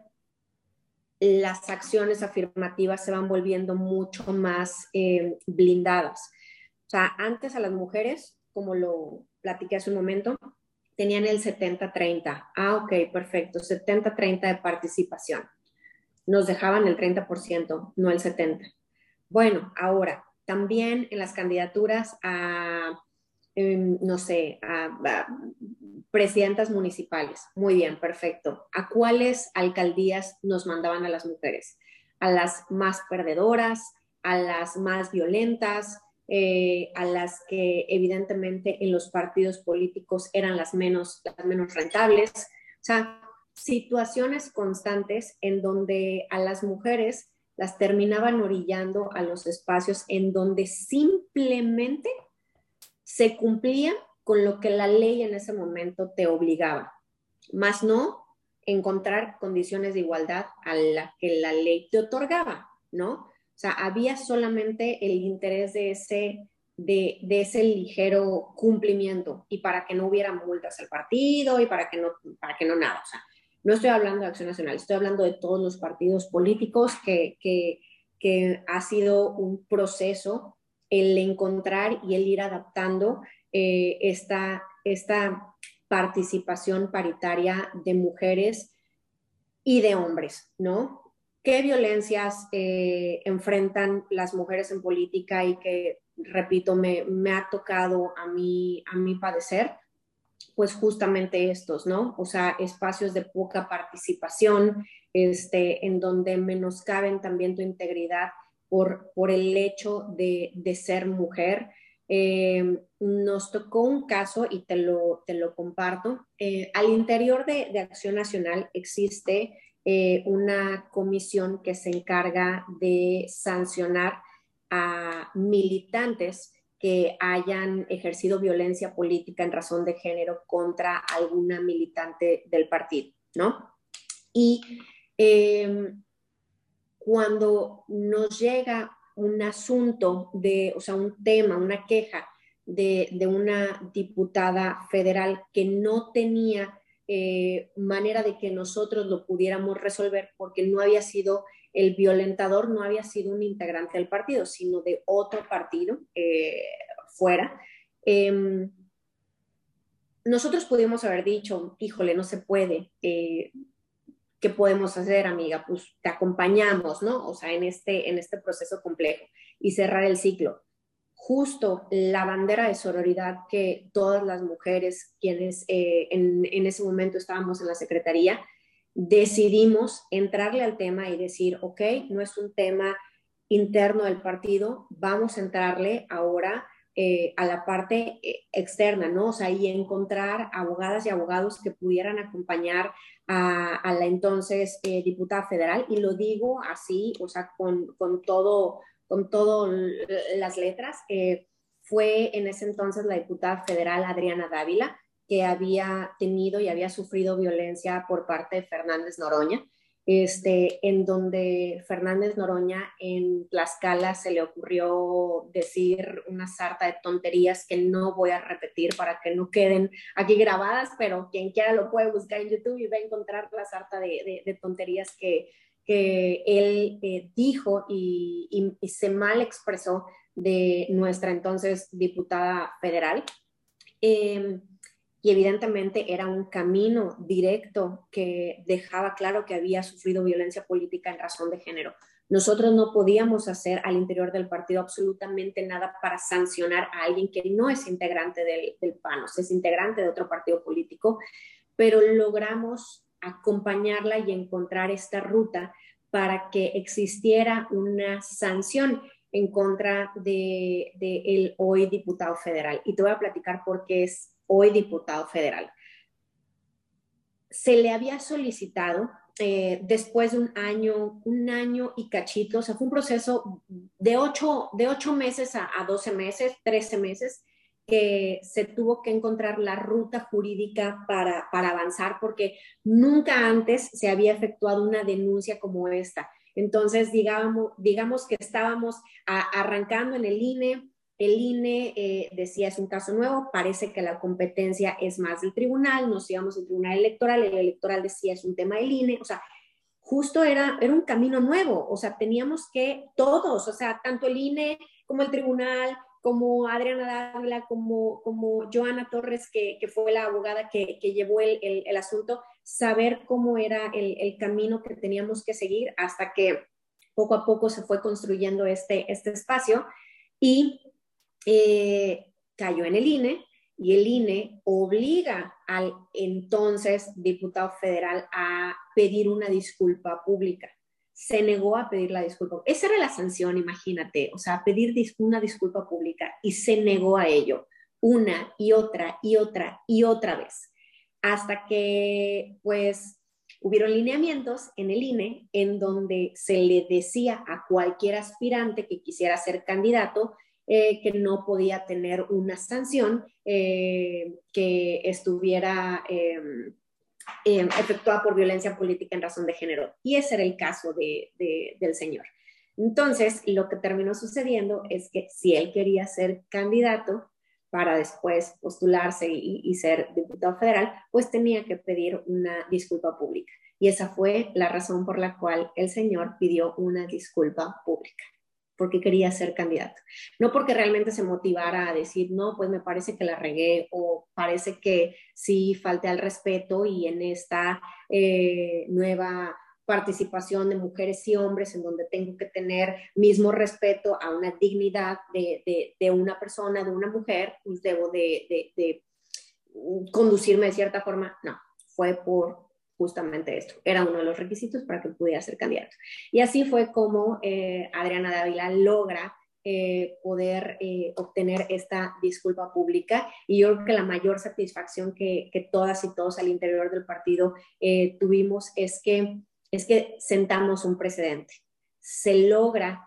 las acciones afirmativas se van volviendo mucho más eh, blindadas. O sea, antes a las mujeres, como lo platiqué hace un momento, tenían el 70-30. Ah, ok, perfecto, 70-30 de participación. Nos dejaban el 30%, no el 70%. Bueno, ahora, también en las candidaturas a, em, no sé, a, presidentas municipales. Muy bien, perfecto. ¿A cuáles alcaldías nos mandaban a las mujeres? A las más perdedoras, a las más violentas, eh, a las que evidentemente en los partidos políticos eran las menos, las menos rentables. O sea, situaciones constantes en donde a las mujeres las terminaban orillando a los espacios en donde simplemente se cumplía con lo que la ley en ese momento te obligaba, más no encontrar condiciones de igualdad a la que la ley te otorgaba, ¿no? O sea, había solamente el interés de ese, de, ese ligero cumplimiento y para que no hubiera multas al partido y para que no, para que no nada. O sea, no estoy hablando de Acción Nacional, estoy hablando de todos los partidos políticos que, que, ha sido un proceso el encontrar y el ir adaptando eh, esta, esta participación paritaria de mujeres y de hombres, ¿no? ¿Qué violencias eh, enfrentan las mujeres en política y que, repito, me, ha tocado a mí, a mí padecer? pues justamente estos, ¿no? O sea, espacios de poca participación, este, en donde menoscaben también tu integridad por, por el hecho de, de ser mujer. Eh, nos tocó un caso y te lo, te lo comparto. Eh, al interior de, de, Acción Nacional existe eh, una comisión que se encarga de sancionar a militantes que hayan ejercido violencia política en razón de género contra alguna militante del partido, ¿no? Y em, cuando nos llega un asunto de, o sea, un tema, una queja de, una diputada federal que no tenía eh, manera de que nosotros lo pudiéramos resolver porque no había sido el violentador no había sido un integrante del partido, sino de otro partido eh, fuera. Em, nosotros pudimos haber dicho, híjole, no se puede, eh, ¿qué podemos hacer, amiga? Pues te acompañamos, ¿no? O sea, en este, en este proceso complejo y cerrar el ciclo. Justo la bandera de sororidad que todas las mujeres quienes eh, en, ese momento estábamos en la Secretaría, decidimos entrarle al tema y decir, ok, no es un tema interno del partido, vamos a entrarle ahora eh, a la parte eh, externa, ¿no? O sea, y encontrar abogadas y abogados que pudieran acompañar a, la entonces diputada federal, y lo digo así, o sea, con, con todo, con todo las letras. fue en ese entonces la diputada federal Adriana Dávila, que había tenido y había sufrido violencia por parte de Fernández Noroña, este, en donde Fernández Noroña en Tlaxcala se le ocurrió decir una sarta de tonterías que no voy a repetir para que no queden aquí grabadas, pero quien quiera lo puede buscar en YouTube y va a encontrar la sarta de, tonterías que, que él eh, dijo y, se mal expresó de nuestra entonces diputada federal. Eh, y evidentemente era un camino directo que dejaba claro que había sufrido violencia política en razón de género. Nosotros no podíamos hacer al interior del partido absolutamente nada para sancionar a alguien que no es integrante del, del PAN, o sea, es integrante de otro partido político, pero logramos acompañarla y encontrar esta ruta para que existiera una sanción en contra de, el hoy diputado federal. Y te voy a platicar por qué es hoy diputado federal. Se le había solicitado eh, después de un año, un año y cachito, o sea, fue un proceso de ocho, de ocho meses a, 12 meses, 13 meses, que se tuvo que encontrar la ruta jurídica para, para avanzar porque nunca antes se había efectuado una denuncia como esta. Entonces, digamos, digamos que estábamos arrancando en el INE, el INE eh, decía es un caso nuevo, parece que la competencia es más del tribunal, nos íbamos al tribunal electoral, el electoral decía es un tema del INE, o sea, justo era, era un camino nuevo, o sea, teníamos que todos, o sea, tanto el INE como el tribunal, como Adriana Dávila, como, como Joana Torres, que, fue la abogada que, llevó el, asunto, saber cómo era el, camino que teníamos que seguir hasta que poco a poco se fue construyendo este, este espacio. Y eh, cayó en el INE y el INE obliga al entonces diputado federal a pedir una disculpa pública se negó a pedir la disculpa. Esa era la sanción, imagínate, o sea, pedir una disculpa pública y se negó a ello una y otra y otra y otra vez, hasta que pues hubieron lineamientos en el INE en donde se le decía a cualquier aspirante que quisiera ser candidato eh, que no podía tener una sanción eh, que estuviera... Em, eh, efectuada por violencia política en razón de género. Y ese era el caso de, del señor. Entonces, lo que terminó sucediendo es que si él quería ser candidato para después postularse y, y ser diputado federal, pues tenía que pedir una disculpa pública. Y esa fue la razón por la cual el señor pidió una disculpa pública porque quería ser candidato. No porque realmente se motivara a decir, no, pues me parece que la regué o parece que sí falte al respeto y en esta eh, nueva participación de mujeres y hombres en donde tengo que tener mismo respeto a una dignidad de, de, una persona, de una mujer, pues debo de, de conducirme de cierta forma. No, fue por justamente esto. Era uno de los requisitos para que pudiera ser candidato. Y así fue como eh, Adriana Dávila logra eh, poder eh, obtener esta disculpa pública. Y yo creo que la mayor satisfacción que, todas y todos al interior del partido tuvimos es que, es que sentamos un precedente. Se logra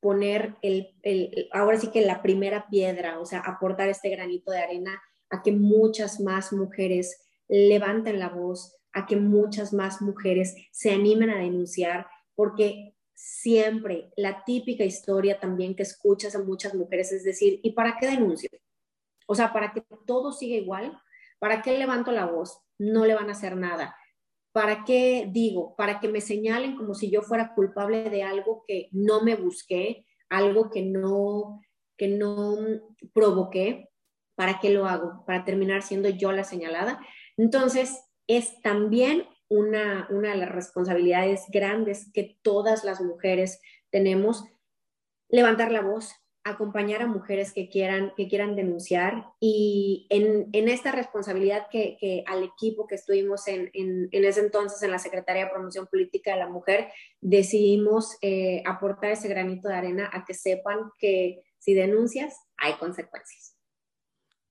poner el, ahora sí que la primera piedra, o sea, aportar este granito de arena a que muchas más mujeres levanten la voz, a que muchas más mujeres se animen a denunciar, porque siempre la típica historia también que escuchas a muchas mujeres es decir, ¿y para qué denuncio? O sea, para que todo siga igual, ¿para qué levanto la voz? No le van a hacer nada. ¿Para qué digo? Para que me señalen como si yo fuera culpable de algo que no me busqué, algo que no, que no provoqué. ¿Para qué lo hago? ¿Para terminar siendo yo la señalada? Entonces, es también una, de las responsabilidades grandes que todas las mujeres tenemos, levantar la voz, acompañar a mujeres que quieran, que quieran denunciar y en, esta responsabilidad que, al equipo que estuvimos en, ese entonces en la Secretaría de Promoción Política de la Mujer, decidimos eh, aportar ese granito de arena a que sepan que si denuncias hay consecuencias.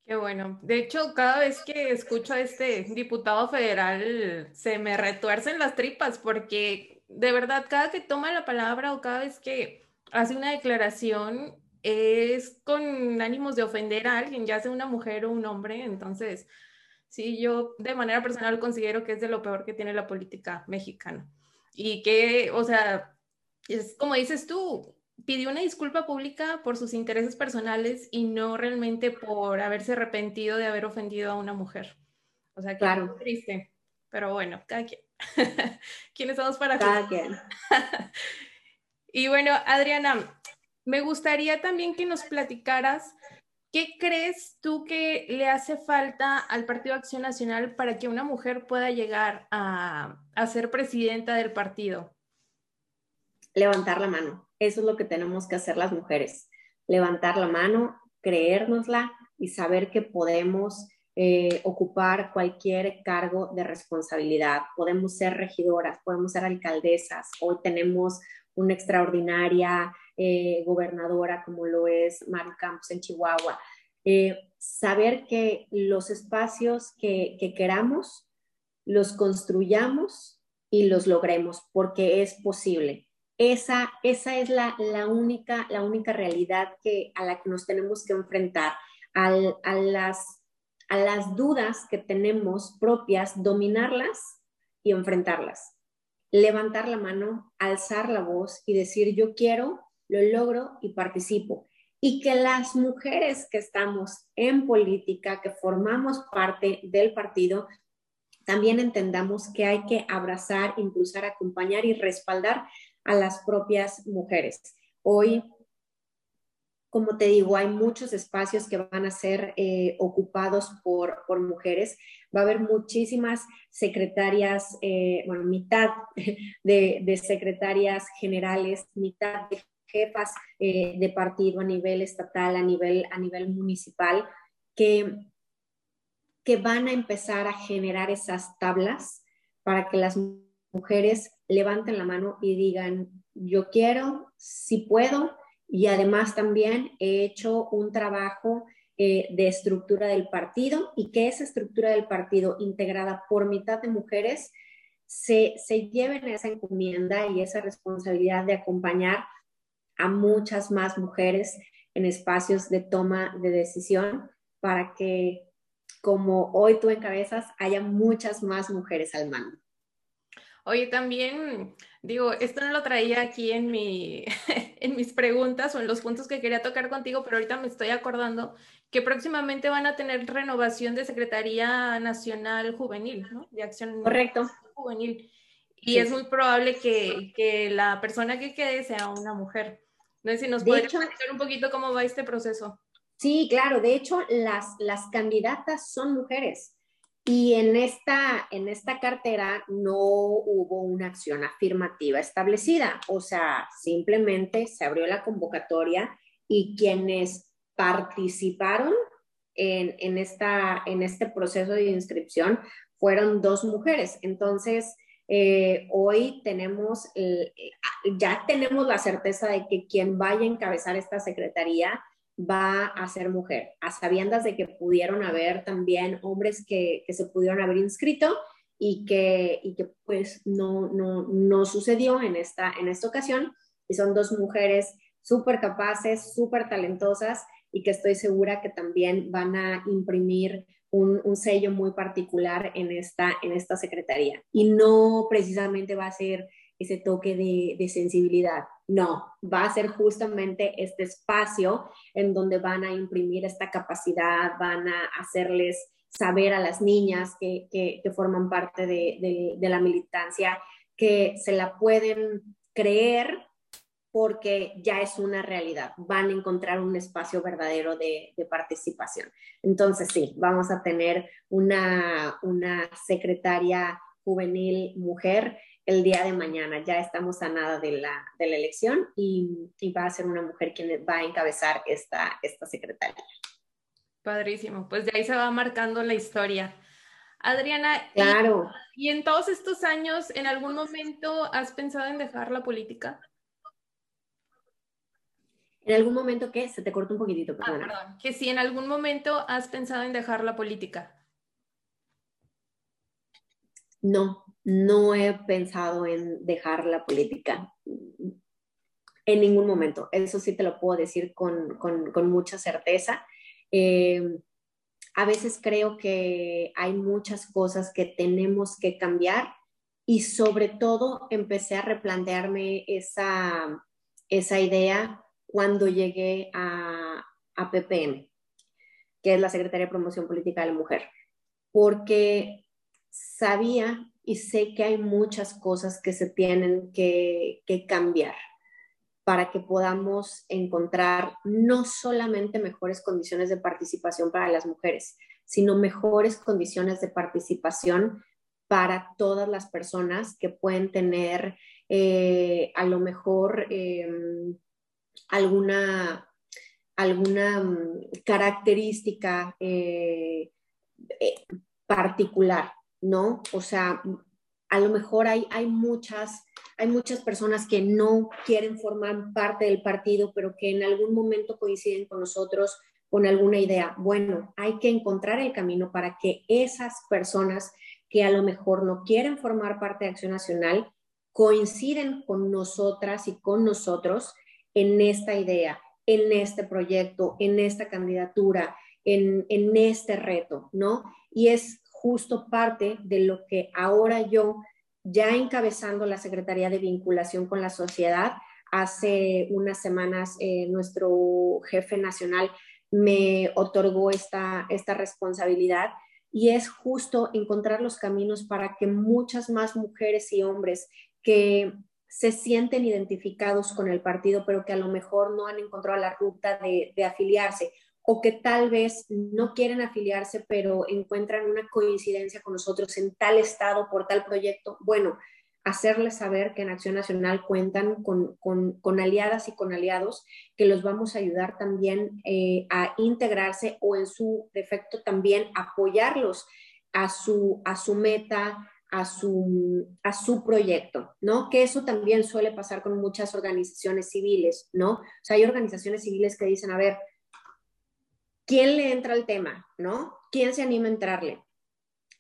Qué bueno. De hecho, cada vez que escucho a este diputado federal, se me retuercen las tripas porque de verdad, cada que toma la palabra o cada vez que hace una declaración, es con ánimos de ofender a alguien, ya sea una mujer o un hombre. Entonces, sí, yo de manera personal considero que es de lo peor que tiene la política mexicana. Y que, o sea, es como dices tú, pidió una disculpa pública por sus intereses personales y no realmente por haberse arrepentido de haber ofendido a una mujer. O sea, que claro. triste. Pero bueno, cada quien. ¿Quiénes somos para cada quien? y bueno, Adriana, me gustaría también que nos platicaras ¿Qué crees tú que le hace falta al Partido Acción Nacional para que una mujer pueda llegar a, a, ser presidenta del partido? Levantar la mano. Eso es lo que tenemos que hacer las mujeres, levantar la mano, creérnosla y saber que podemos eh, ocupar cualquier cargo de responsabilidad. Podemos ser regidoras, podemos ser alcaldesas. Hoy tenemos una extraordinaria eh, gobernadora como lo es Mario Campos en Chihuahua. Eh, saber que los espacios que, que queramos los construyamos y los logremos, porque es posible. Esa, esa es la, única, la única realidad que, a la que nos tenemos que enfrentar, a, las, a las dudas que tenemos propias, dominarlas y enfrentarlas. Levantar la mano, alzar la voz y decir yo quiero, lo logro y participo. Y que las mujeres que estamos en política, que formamos parte del partido, también entendamos que hay que abrazar, impulsar, acompañar y respaldar a las propias mujeres. Hoy, como te digo, hay muchos espacios que van a ser eh, ocupados por, mujeres. Va a haber muchísimas secretarias, eh, bueno, mitad de, secretarias generales, mitad de jefas eh, de partido a nivel estatal, a nivel, a nivel municipal, que que van a empezar a generar esas tablas para que las mujeres levanten la mano y digan, yo quiero, si puedo, y además también he hecho un trabajo eh, de estructura del partido y que esa estructura del partido integrada por mitad de mujeres se, se lleven esa encomienda y esa responsabilidad de acompañar a muchas más mujeres en espacios de toma de decisión para que como hoy tú encabezas, haya muchas más mujeres al mando. Oye, también digo, esto no lo traía aquí en, mi, en mis preguntas o en los puntos que quería tocar contigo, pero ahorita me estoy acordando que próximamente van a tener renovación de Secretaría Nacional Juvenil, ¿no? De Acción Correcto. Juvenil. Y es muy probable que, que, la persona que quede sea una mujer. No sé si nos puede explicar un poquito cómo va este proceso. Sí, claro, de hecho las, las candidatas son mujeres y en esta, en esta cartera no hubo una acción afirmativa establecida, o sea, simplemente se abrió la convocatoria y quienes participaron en, en, esta, en este proceso de inscripción fueron dos mujeres. Entonces, eh, hoy tenemos, ya tenemos la certeza de que quien vaya a encabezar esta secretaría va a ser mujer, a sabiendas de que pudieron haber también hombres que, se pudieron haber inscrito y que, y que pues no, no, no sucedió en esta, en esta ocasión. Y son dos mujeres súper capaces, súper talentosas y que estoy segura que también van a imprimir un, un, sello muy particular en esta, en esta secretaría. Y no precisamente va a ser ese toque de, de, sensibilidad. No, va a ser justamente este espacio en donde van a imprimir esta capacidad, van a hacerles saber a las niñas que, que, forman parte de, de, la militancia que se la pueden creer porque ya es una realidad, van a encontrar un espacio verdadero de, de participación. Entonces, sí, vamos a tener una, una secretaria juvenil mujer el día de mañana. Ya estamos a nada de la, de la elección y, va a ser una mujer quien va a encabezar esta, esta secretaría. Padrísimo, pues de ahí se va marcando la historia. Adriana, claro. ¿y, en todos estos años, en algún momento has pensado en dejar la política? ¿En algún momento qué? Se te cortó un poquitito, ah, perdón. Que si en algún momento has pensado en dejar la política. No, no he pensado en dejar la política en ningún momento. Eso sí te lo puedo decir con, mucha certeza. Eh, a veces creo que hay muchas cosas que tenemos que cambiar y sobre todo empecé a replantearme esa, esa idea cuando llegué a, a PPM, que es la Secretaría de Promoción Política de la Mujer, porque sabía y sé que hay muchas cosas que se tienen que, cambiar para que podamos encontrar no solamente mejores condiciones de participación para las mujeres, sino mejores condiciones de participación para todas las personas que pueden tener eh, a lo mejor em, alguna, alguna mm, característica eh, eh, particular. ¿No? O sea, a lo mejor hay, hay, muchas, hay muchas personas que no quieren formar parte del partido, pero que en algún momento coinciden con nosotros con alguna idea. Bueno, hay que encontrar el camino para que esas personas que a lo mejor no quieren formar parte de Acción Nacional coinciden con nosotras y con nosotros en esta idea, en este proyecto, en esta candidatura, en, en este reto, ¿no? Y es justo parte de lo que ahora yo, ya encabezando la Secretaría de Vinculación con la Sociedad, hace unas semanas eh, nuestro jefe nacional me otorgó esta, esta responsabilidad y es justo encontrar los caminos para que muchas más mujeres y hombres que se sienten identificados con el partido, pero que a lo mejor no han encontrado la ruta de, afiliarse o que tal vez no quieren afiliarse, pero encuentran una coincidencia con nosotros en tal estado por tal proyecto. Bueno, hacerles saber que en Acción Nacional cuentan con, aliadas y con aliados que los vamos a ayudar también eh, a integrarse o en su defecto también apoyarlos a su, a su meta, a su, a su proyecto, ¿no? Que eso también suele pasar con muchas organizaciones civiles, ¿no? O sea, hay organizaciones civiles que dicen, a ver, ¿quién le entra al tema, ¿no? ¿Quién se anima a entrarle?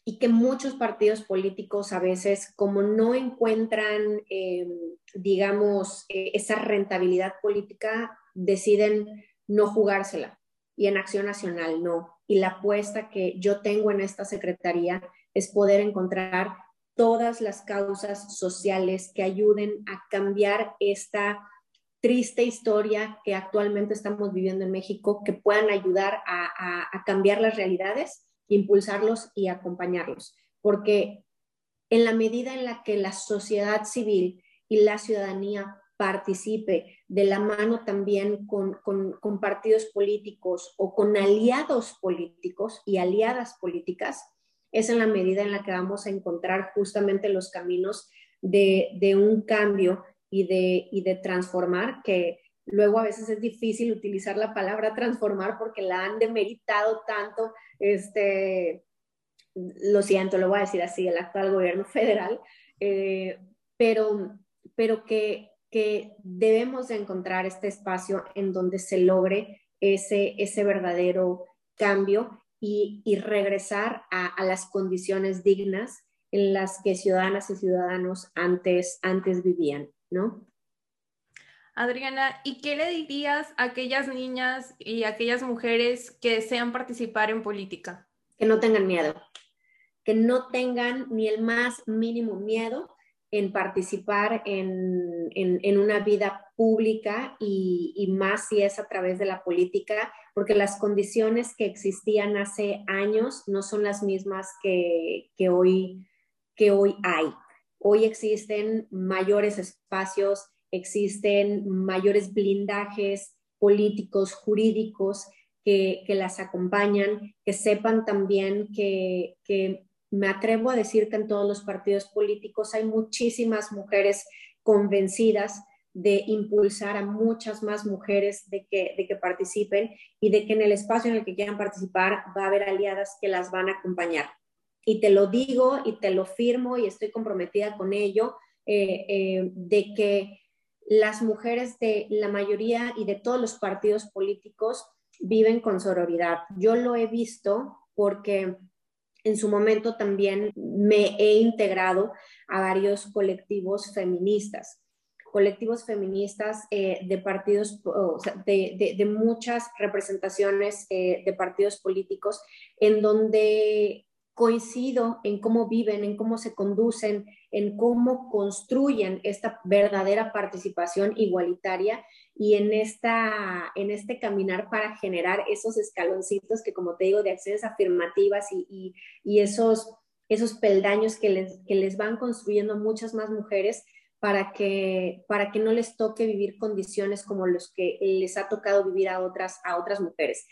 Y que muchos partidos políticos a veces, como no encuentran, em, digamos, eh, esa rentabilidad política, deciden no jugársela. Y en Acción Nacional no. Y la apuesta que yo tengo en esta secretaría es poder encontrar todas las causas sociales que ayuden a cambiar esta triste historia que actualmente estamos viviendo en México, que puedan ayudar a, cambiar las realidades, impulsarlos y acompañarlos. Porque en la medida en la que la sociedad civil y la ciudadanía participe de la mano también con, con, partidos políticos o con aliados políticos y aliadas políticas, es en la medida en la que vamos a encontrar justamente los caminos de, un cambio y de, de transformar, que luego a veces es difícil utilizar la palabra transformar porque la han demeritado tanto, este, lo siento, lo voy a decir así, el actual gobierno federal, eh, pero, pero que, que debemos de encontrar este espacio en donde se logre ese, ese verdadero cambio y, regresar a, las condiciones dignas en las que ciudadanas y ciudadanos antes, antes vivían, ¿no? Adriana, ¿y qué le dirías a aquellas niñas y aquellas mujeres que desean participar en política? Que no tengan miedo, que no tengan ni el más mínimo miedo en participar en, en, una vida pública y, y, más si es a través de la política, porque las condiciones que existían hace años no son las mismas que, que, hoy, que hoy hay. Hoy existen mayores espacios, existen mayores blindajes políticos, jurídicos que, que las acompañan, que sepan también que, que me atrevo a decir que en todos los partidos políticos hay muchísimas mujeres convencidas de impulsar a muchas más mujeres de que, de que participen y de que en el espacio en el que quieran participar va a haber aliadas que las van a acompañar. Y te lo digo y te lo firmo y estoy comprometida con ello, eh, eh, de que las mujeres de la mayoría y de todos los partidos políticos viven con sororidad. Yo lo he visto porque en su momento también me he integrado a varios colectivos feministas, colectivos feministas eh, de partidos, de, muchas representaciones de partidos políticos, en donde coincido en cómo viven, en cómo se conducen, en cómo construyen esta verdadera participación igualitaria y en, esta, en este caminar para generar esos escaloncitos que, como te digo, de acciones afirmativas y, esos, esos peldaños que les, que les van construyendo muchas más mujeres para que, para que no les toque vivir condiciones como los que les ha tocado vivir a otras, a otras mujeres.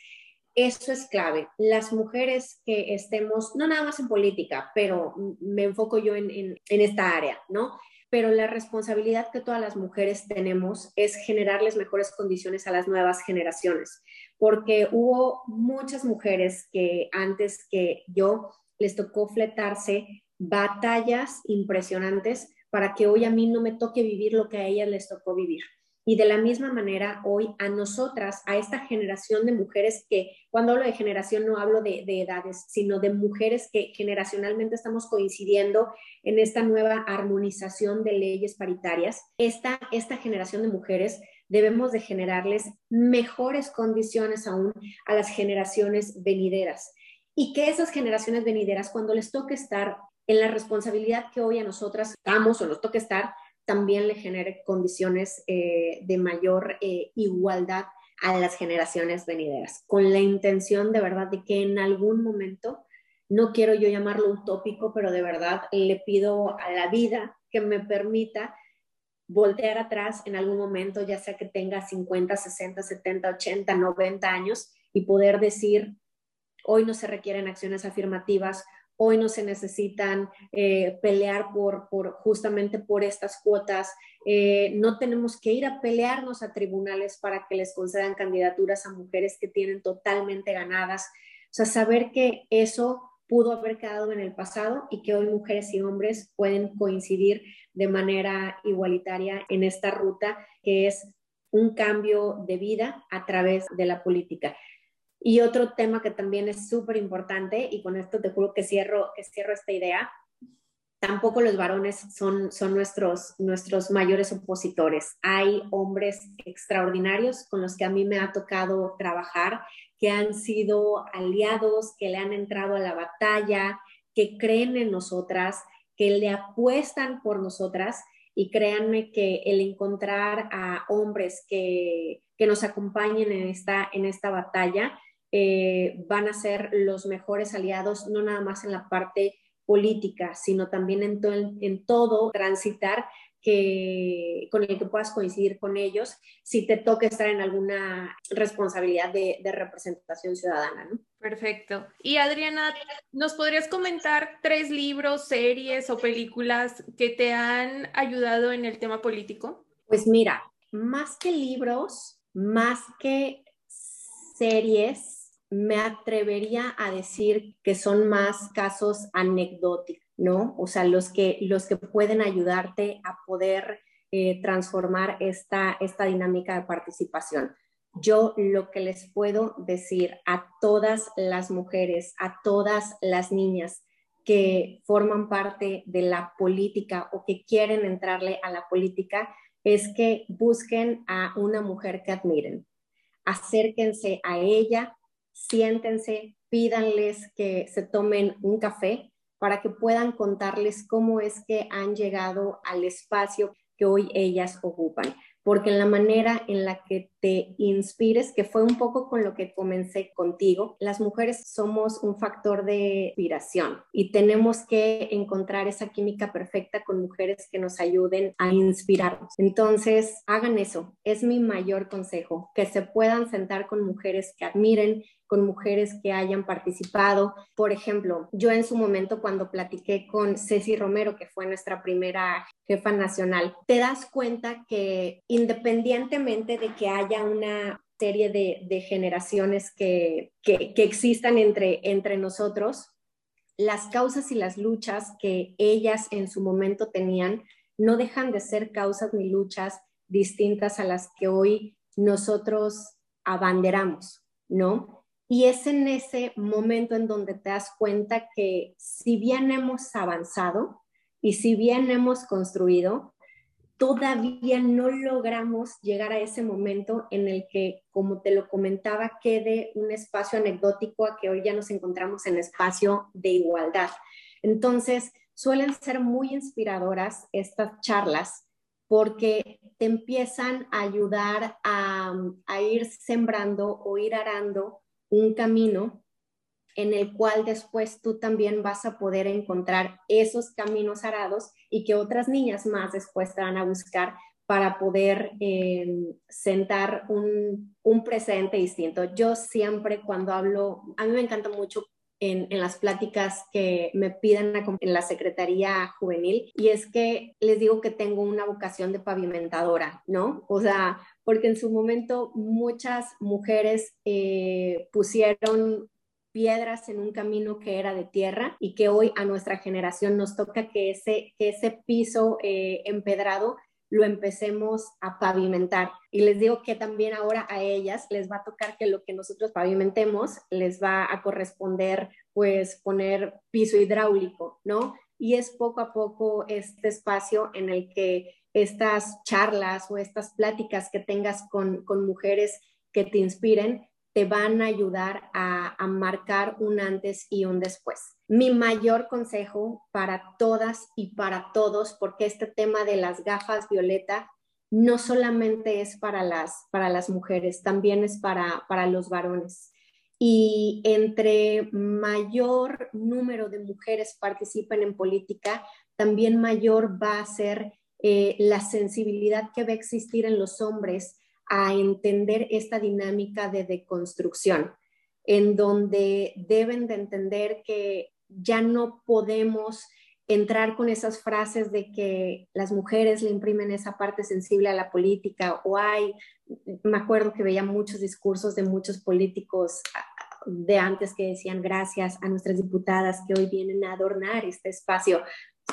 Eso es clave. Las mujeres que estemos, no nada más en política, pero me enfoco yo en, en, esta área, ¿no? Pero la responsabilidad que todas las mujeres tenemos es generarles mejores condiciones a las nuevas generaciones, porque hubo muchas mujeres que antes que yo les tocó fletarse batallas impresionantes para que hoy a mí no me toque vivir lo que a ellas les tocó vivir. Y de la misma manera, hoy a nosotras, a esta generación de mujeres que, cuando hablo de generación, no hablo de, edades, sino de mujeres que generacionalmente estamos coincidiendo en esta nueva armonización de leyes paritarias, esta, esta generación de mujeres debemos de generarles mejores condiciones aún a las generaciones venideras. Y que esas generaciones venideras, cuando les toque estar en la responsabilidad que hoy a nosotras estamos o nos toque estar, también le genere condiciones eh, de mayor eh, igualdad a las generaciones venideras, con la intención de verdad de que en algún momento no quiero yo llamarlo utópico, pero de verdad le pido a la vida que me permita voltear atrás en algún momento, ya sea que tenga 50, 60, 70, 80, 90 años y poder decir, hoy no se requieren acciones afirmativas, hoy no se necesitan eh, pelear por, justamente por estas cuotas, eh, no tenemos que ir a pelearnos a tribunales para que les concedan candidaturas a mujeres que tienen totalmente ganadas. O sea, saber que eso pudo haber quedado en el pasado y que hoy mujeres y hombres pueden coincidir de manera igualitaria en esta ruta que es un cambio de vida a través de la política. Y otro tema que también es súper importante, y con esto te juro que cierro, que cierro esta idea, tampoco los varones son, son nuestros, nuestros mayores opositores. Hay hombres extraordinarios con los que a mí me ha tocado trabajar que han sido aliados, que le han entrado a la batalla, que creen en nosotras, que le apuestan por nosotras y créanme que el encontrar a hombres que, nos acompañen en esta, en esta batalla eh, van a ser los mejores aliados, no nada más en la parte política, sino también en, en todo transitar que, con el que puedas coincidir con ellos si te toca estar en alguna responsabilidad de, de representación ciudadana. ¿no? Perfecto. Y Adriana, ¿nos podrías comentar tres libros, series o películas que te han ayudado en el tema político? Pues mira, más que libros, más que series, me atrevería a decir que son más casos anecdóticos ¿no? O sea, los que, los que pueden ayudarte a poder eh, transformar esta, esta dinámica de participación. Yo lo que les puedo decir a todas las mujeres, a todas las niñas que forman parte de la política o que quieren entrarle a la política, es que busquen a una mujer que admiren. Acérquense a ella, siéntense, pídanles que se tomen un café para que puedan contarles cómo es que han llegado al espacio que hoy ellas ocupan. Porque en la manera en la que te inspires, que fue un poco con lo que comencé contigo, las mujeres somos un factor de inspiración y tenemos que encontrar esa química perfecta con mujeres que nos ayuden a inspirarnos. Entonces, hagan eso, es mi mayor consejo, que se puedan sentar con mujeres que admiren, con mujeres que hayan participado. Por ejemplo, yo en su momento cuando platiqué con Ceci Romero, que fue nuestra primera jefa nacional, te das cuenta que independientemente de que haya una serie de, generaciones que, que, existan entre, entre nosotros, las causas y las luchas que ellas en su momento tenían no dejan de ser causas ni luchas distintas a las que hoy nosotros abanderamos, ¿no? Y es en ese momento en donde te das cuenta que si bien hemos avanzado y si bien hemos construido, todavía no logramos llegar a ese momento en el que, como te lo comentaba, quede un espacio anecdótico a que hoy ya nos encontramos en espacio de igualdad. Entonces, suelen ser muy inspiradoras estas charlas porque te empiezan a ayudar a, a ir sembrando o ir arando un camino en el cual después tú también vas a poder encontrar esos caminos arados y que otras niñas más después te van a buscar para poder eh, sentar un, un, presente distinto. Yo siempre cuando hablo, a mí me encanta mucho en, las pláticas que me piden en la Secretaría Juvenil y es que les digo que tengo una vocación de pavimentadora, ¿no? O sea, porque en su momento muchas mujeres eh, pusieron piedras en un camino que era de tierra y que hoy a nuestra generación nos toca que ese, que ese piso eh, empedrado lo empecemos a pavimentar. Y les digo que también ahora a ellas les va a tocar que lo que nosotros pavimentemos les va a corresponder pues poner piso hidráulico, ¿no? Y es poco a poco este espacio en el que estas charlas o estas pláticas que tengas con, mujeres que te inspiren te van a ayudar a, a, marcar un antes y un después. Mi mayor consejo para todas y para todos, porque este tema de las gafas violeta no solamente es para las, para las mujeres, también es para, para los varones. y entre mayor número de mujeres participen en política, también mayor va a ser eh, la sensibilidad que va a existir en los hombres a entender esta dinámica de deconstrucción, en donde deben de entender que ya no podemos entrar con esas frases de que las mujeres le imprimen esa parte sensible a la política o hay, me acuerdo que veía muchos discursos de muchos políticos de antes que decían gracias a nuestras diputadas que hoy vienen a adornar este espacio.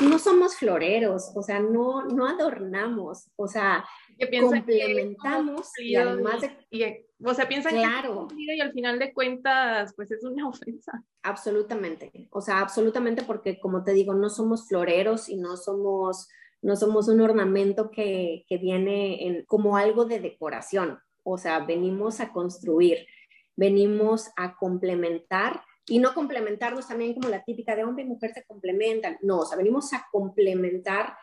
No somos floreros, o sea, no, no adornamos, o sea, complementamos y además de... o sea, piensan claro. que y al final de cuentas, pues es una ofensa. Absolutamente, o sea, absolutamente porque como te digo, no somos floreros y no somos, no somos un ornamento que, que viene en, como algo de decoración, o sea, venimos a construir venimos a complementar y no complementarnos también como la típica de hombre y mujer se complementan, no, o sea, venimos a complementar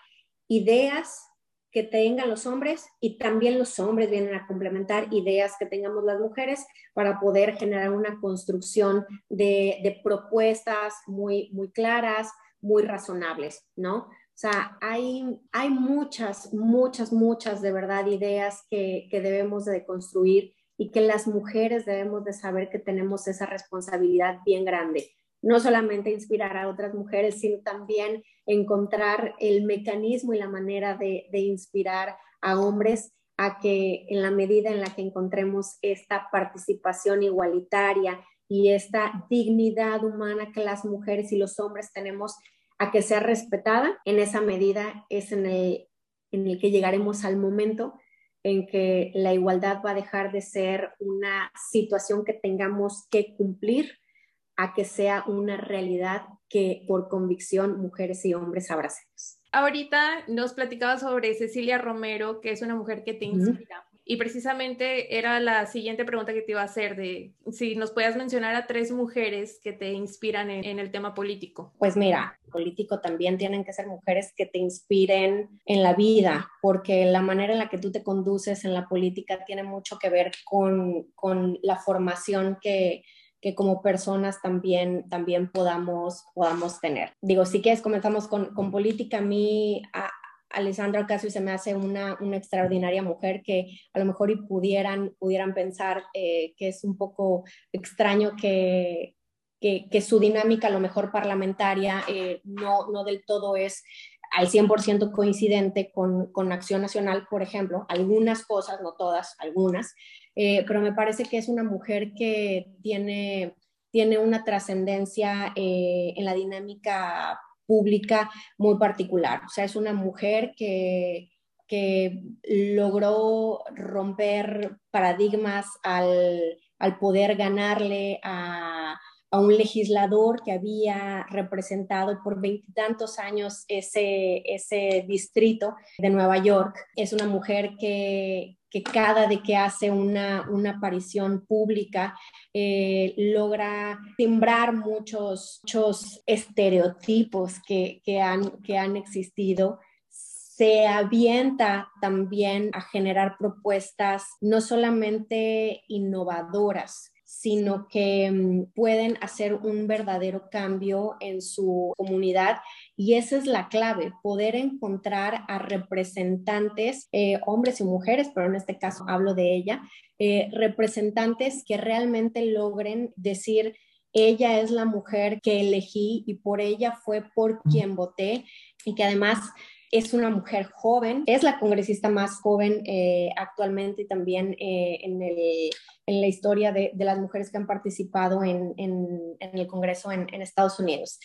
ideas que tengan los hombres y también los hombres vienen a complementar ideas que tengamos las mujeres para poder generar una construcción de, propuestas muy, muy claras, muy razonables, ¿no? O sea, hay, hay muchas, muchas, muchas de verdad ideas que, que debemos de construir y que las mujeres debemos de saber que tenemos esa responsabilidad bien grande. No solamente inspirar a otras mujeres, sino también encontrar el mecanismo y la manera de, inspirar a hombres a que en la medida en la que encontremos esta participación igualitaria y esta dignidad humana que las mujeres y los hombres tenemos a que sea respetada, en esa medida es en el, en el que llegaremos al momento en que la igualdad va a dejar de ser una situación que tengamos que cumplir a que sea una realidad que por convicción mujeres y hombres abracemos. Ahorita nos platicaba sobre Cecilia Romero, que es una mujer que te inspira. Y precisamente era la siguiente pregunta que te iba a hacer, de si nos puedas mencionar a tres mujeres que te inspiran en, el tema político. Pues mira, político también tienen que ser mujeres que te inspiren en la vida, porque la manera en la que tú te conduces en la política tiene mucho que ver con, con la formación que, que como personas también, también podamos, podamos tener. Digo, si quieres, comenzamos con, con política. A mí, Alessandra Ocasio se me hace una, una, extraordinaria mujer que a lo mejor y pudieran, pudieran pensar eh, que es un poco extraño que, que, su dinámica a lo mejor parlamentaria eh, no, no del todo es al 100% coincidente con, con, Acción Nacional, por ejemplo, algunas cosas, no todas, algunas, eh, pero me parece que es una mujer que tiene, tiene una trascendencia en la dinámica pública muy particular. O sea, es una mujer que, que logró romper paradigmas al, al poder ganarle a, a, un legislador que había representado por veintitantos años ese, ese distrito de Nueva York. Es una mujer que, que cada de que hace una, una aparición pública eh, logra sembrar muchos, muchos estereotipos que, que, han, que han existido se avienta también a generar propuestas no solamente innovadoras, sino que mm, pueden hacer un verdadero cambio en su comunidad. Y esa es la clave, poder encontrar a representantes, eh, hombres y mujeres, pero en este caso hablo de ella, eh, representantes que realmente logren decir, ella es la mujer que elegí y por ella fue por quien voté y que además es una mujer joven, es la congresista más joven eh, actualmente y también en, la historia de, las mujeres que han participado en, el Congreso en, Estados Unidos.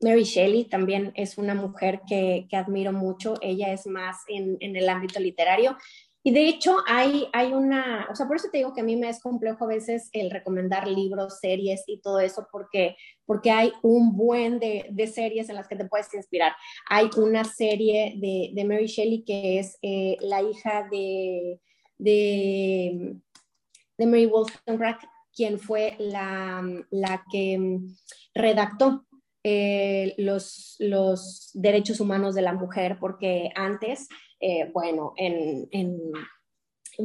Mary Shelley también es una mujer que, admiro mucho, ella es más en, el ámbito literario. Y de hecho hay, hay una, o sea, por eso te digo que a mí me es complejo a veces el recomendar libros, series y todo eso, porque, porque hay un buen de, series en las que te puedes inspirar. Hay una serie de, Mary Shelley que es eh, la hija de, de, de Mary Wollstonecraft, quien fue la, que redactó eh, los, derechos humanos de la mujer, porque antes, eh, bueno, en,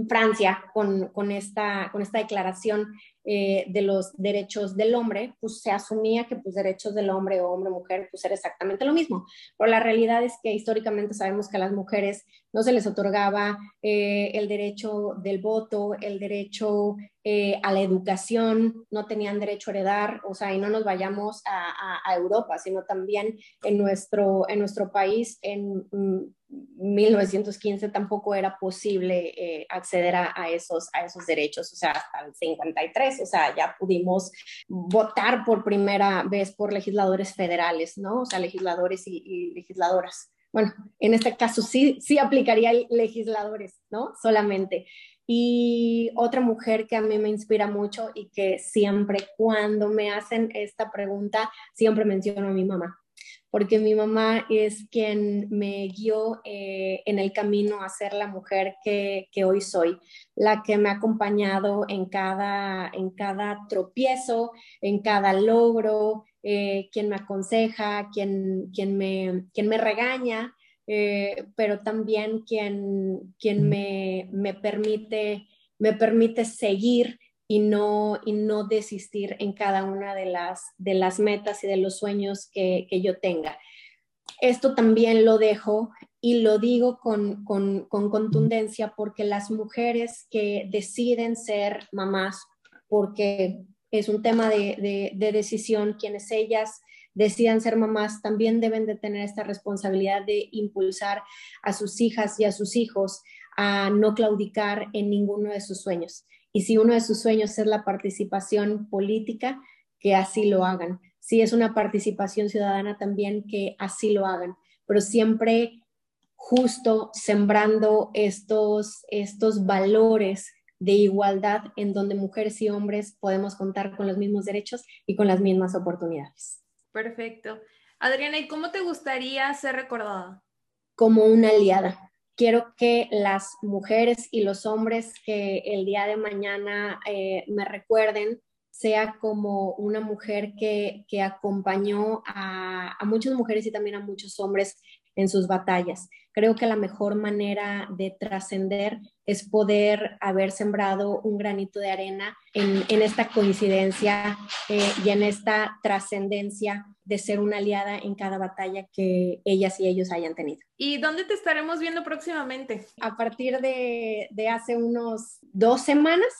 Francia, con esta declaración eh, de los derechos del hombre, pues se asumía que pues derechos del hombre o hombre-mujer pues era exactamente lo mismo. Pero la realidad es que históricamente sabemos que a las mujeres no se les otorgaba eh, el derecho del voto, el derecho eh, a la educación, no tenían derecho a heredar, o sea, y no nos vayamos a, Europa, sino también en nuestro, en nuestro país, en 1915 mm, tampoco era posible acceder a, a, esos, a esos derechos, o sea, hasta el 53, o sea, ya pudimos votar por primera vez por legisladores federales, ¿no? O sea, legisladores y, y legisladoras. Bueno, en este caso sí, sí aplicaría legisladores, ¿no? Solamente. Y otra mujer que a mí me inspira mucho y que siempre cuando me hacen esta pregunta, siempre menciono a mi mamá, porque mi mamá es quien me guió eh, en el camino a ser la mujer que, que, hoy soy, la que me ha acompañado en cada, en cada tropiezo, en cada logro, eh, quien me aconseja, quien, quien, me, quien me regaña eh, pero también quien, quien me, me, permite, me permite seguir y no, y no desistir en cada una de las, de las metas y de los sueños que, que yo tenga. Esto también lo dejo y lo digo con, con, con, contundencia porque las mujeres que deciden ser mamás, porque es un tema de, de, de decisión, quienes ellas decidan ser mamás, también deben de tener esta responsabilidad de impulsar a sus hijas y a sus hijos a no claudicar en ninguno de sus sueños. Y si uno de sus sueños es la participación política, que así lo hagan. Si es una participación ciudadana, también que así lo hagan. Pero siempre justo sembrando estos, estos valores de igualdad en donde mujeres y hombres podemos contar con los mismos derechos y con las mismas oportunidades. Perfecto. Adriana, ¿y cómo te gustaría ser recordada? Como una aliada. Quiero que las mujeres y los hombres que el día de mañana eh, me recuerden sea como una mujer que, que acompañó a, a muchas mujeres y también a muchos hombres en sus batallas. Creo que la mejor manera de trascender es poder haber sembrado un granito de arena en, en esta coincidencia eh, y en esta trascendencia de ser una aliada en cada batalla que ellas y ellos hayan tenido. ¿Y dónde te estaremos viendo próximamente? A partir de, de hace unos dos semanas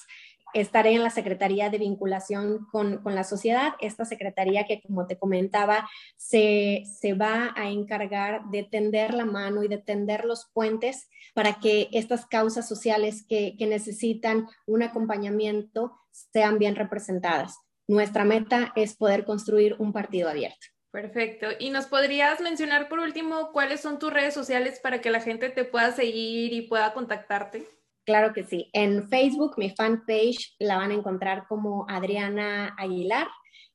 estaré en la Secretaría de Vinculación con, la Sociedad, esta secretaría que, como te comentaba, se, va a encargar de tender la mano y de tender los puentes para que estas causas sociales que, que necesitan un acompañamiento sean bien representadas. Nuestra meta es poder construir un partido abierto. Perfecto. ¿Y nos podrías mencionar por último cuáles son tus redes sociales para que la gente te pueda seguir y pueda contactarte? Claro que sí. En Facebook, mi fanpage la van a encontrar como Adriana Aguilar.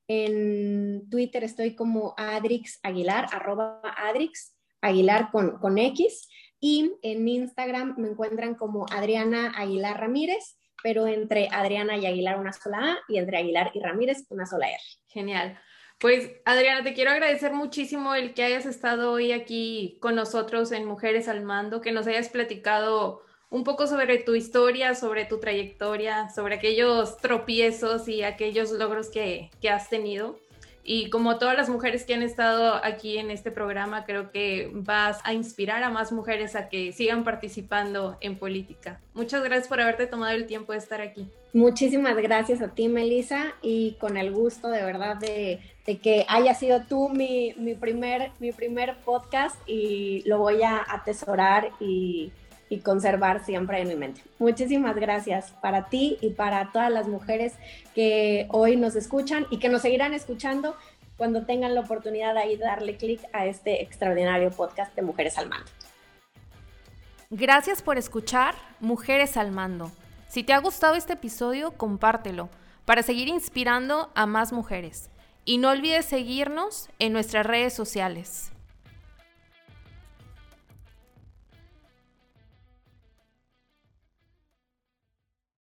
En Twitter estoy como Adrix Aguilar, arroba Adrix Aguilar con, con X. Y en Instagram me encuentran como Adriana Aguilar Ramírez, pero entre Adriana y Aguilar una sola A y entre Aguilar y Ramírez una sola R. Genial. Pues Adriana, te quiero agradecer muchísimo el que hayas estado hoy aquí con nosotros en Mujeres al Mando, que nos hayas platicado un poco sobre tu historia, sobre tu trayectoria, sobre aquellos tropiezos y aquellos logros que, has tenido. Y como todas las mujeres que han estado aquí en este programa, creo que vas a inspirar a más mujeres a que sigan participando en política. Muchas gracias por haberte tomado el tiempo de estar aquí. Muchísimas gracias a ti, Melissa, y con el gusto de verdad de, que haya sido tú mi, mi, primer, mi primer podcast y lo voy a atesorar y y conservar siempre en mi mente. Muchísimas gracias para ti y para todas las mujeres que hoy nos escuchan y que nos seguirán escuchando cuando tengan la oportunidad de ahí darle clic a este extraordinario podcast de Mujeres al Mando. Gracias por escuchar Mujeres al Mando. Si te ha gustado este episodio, compártelo para seguir inspirando a más mujeres. Y no olvides seguirnos en nuestras redes sociales.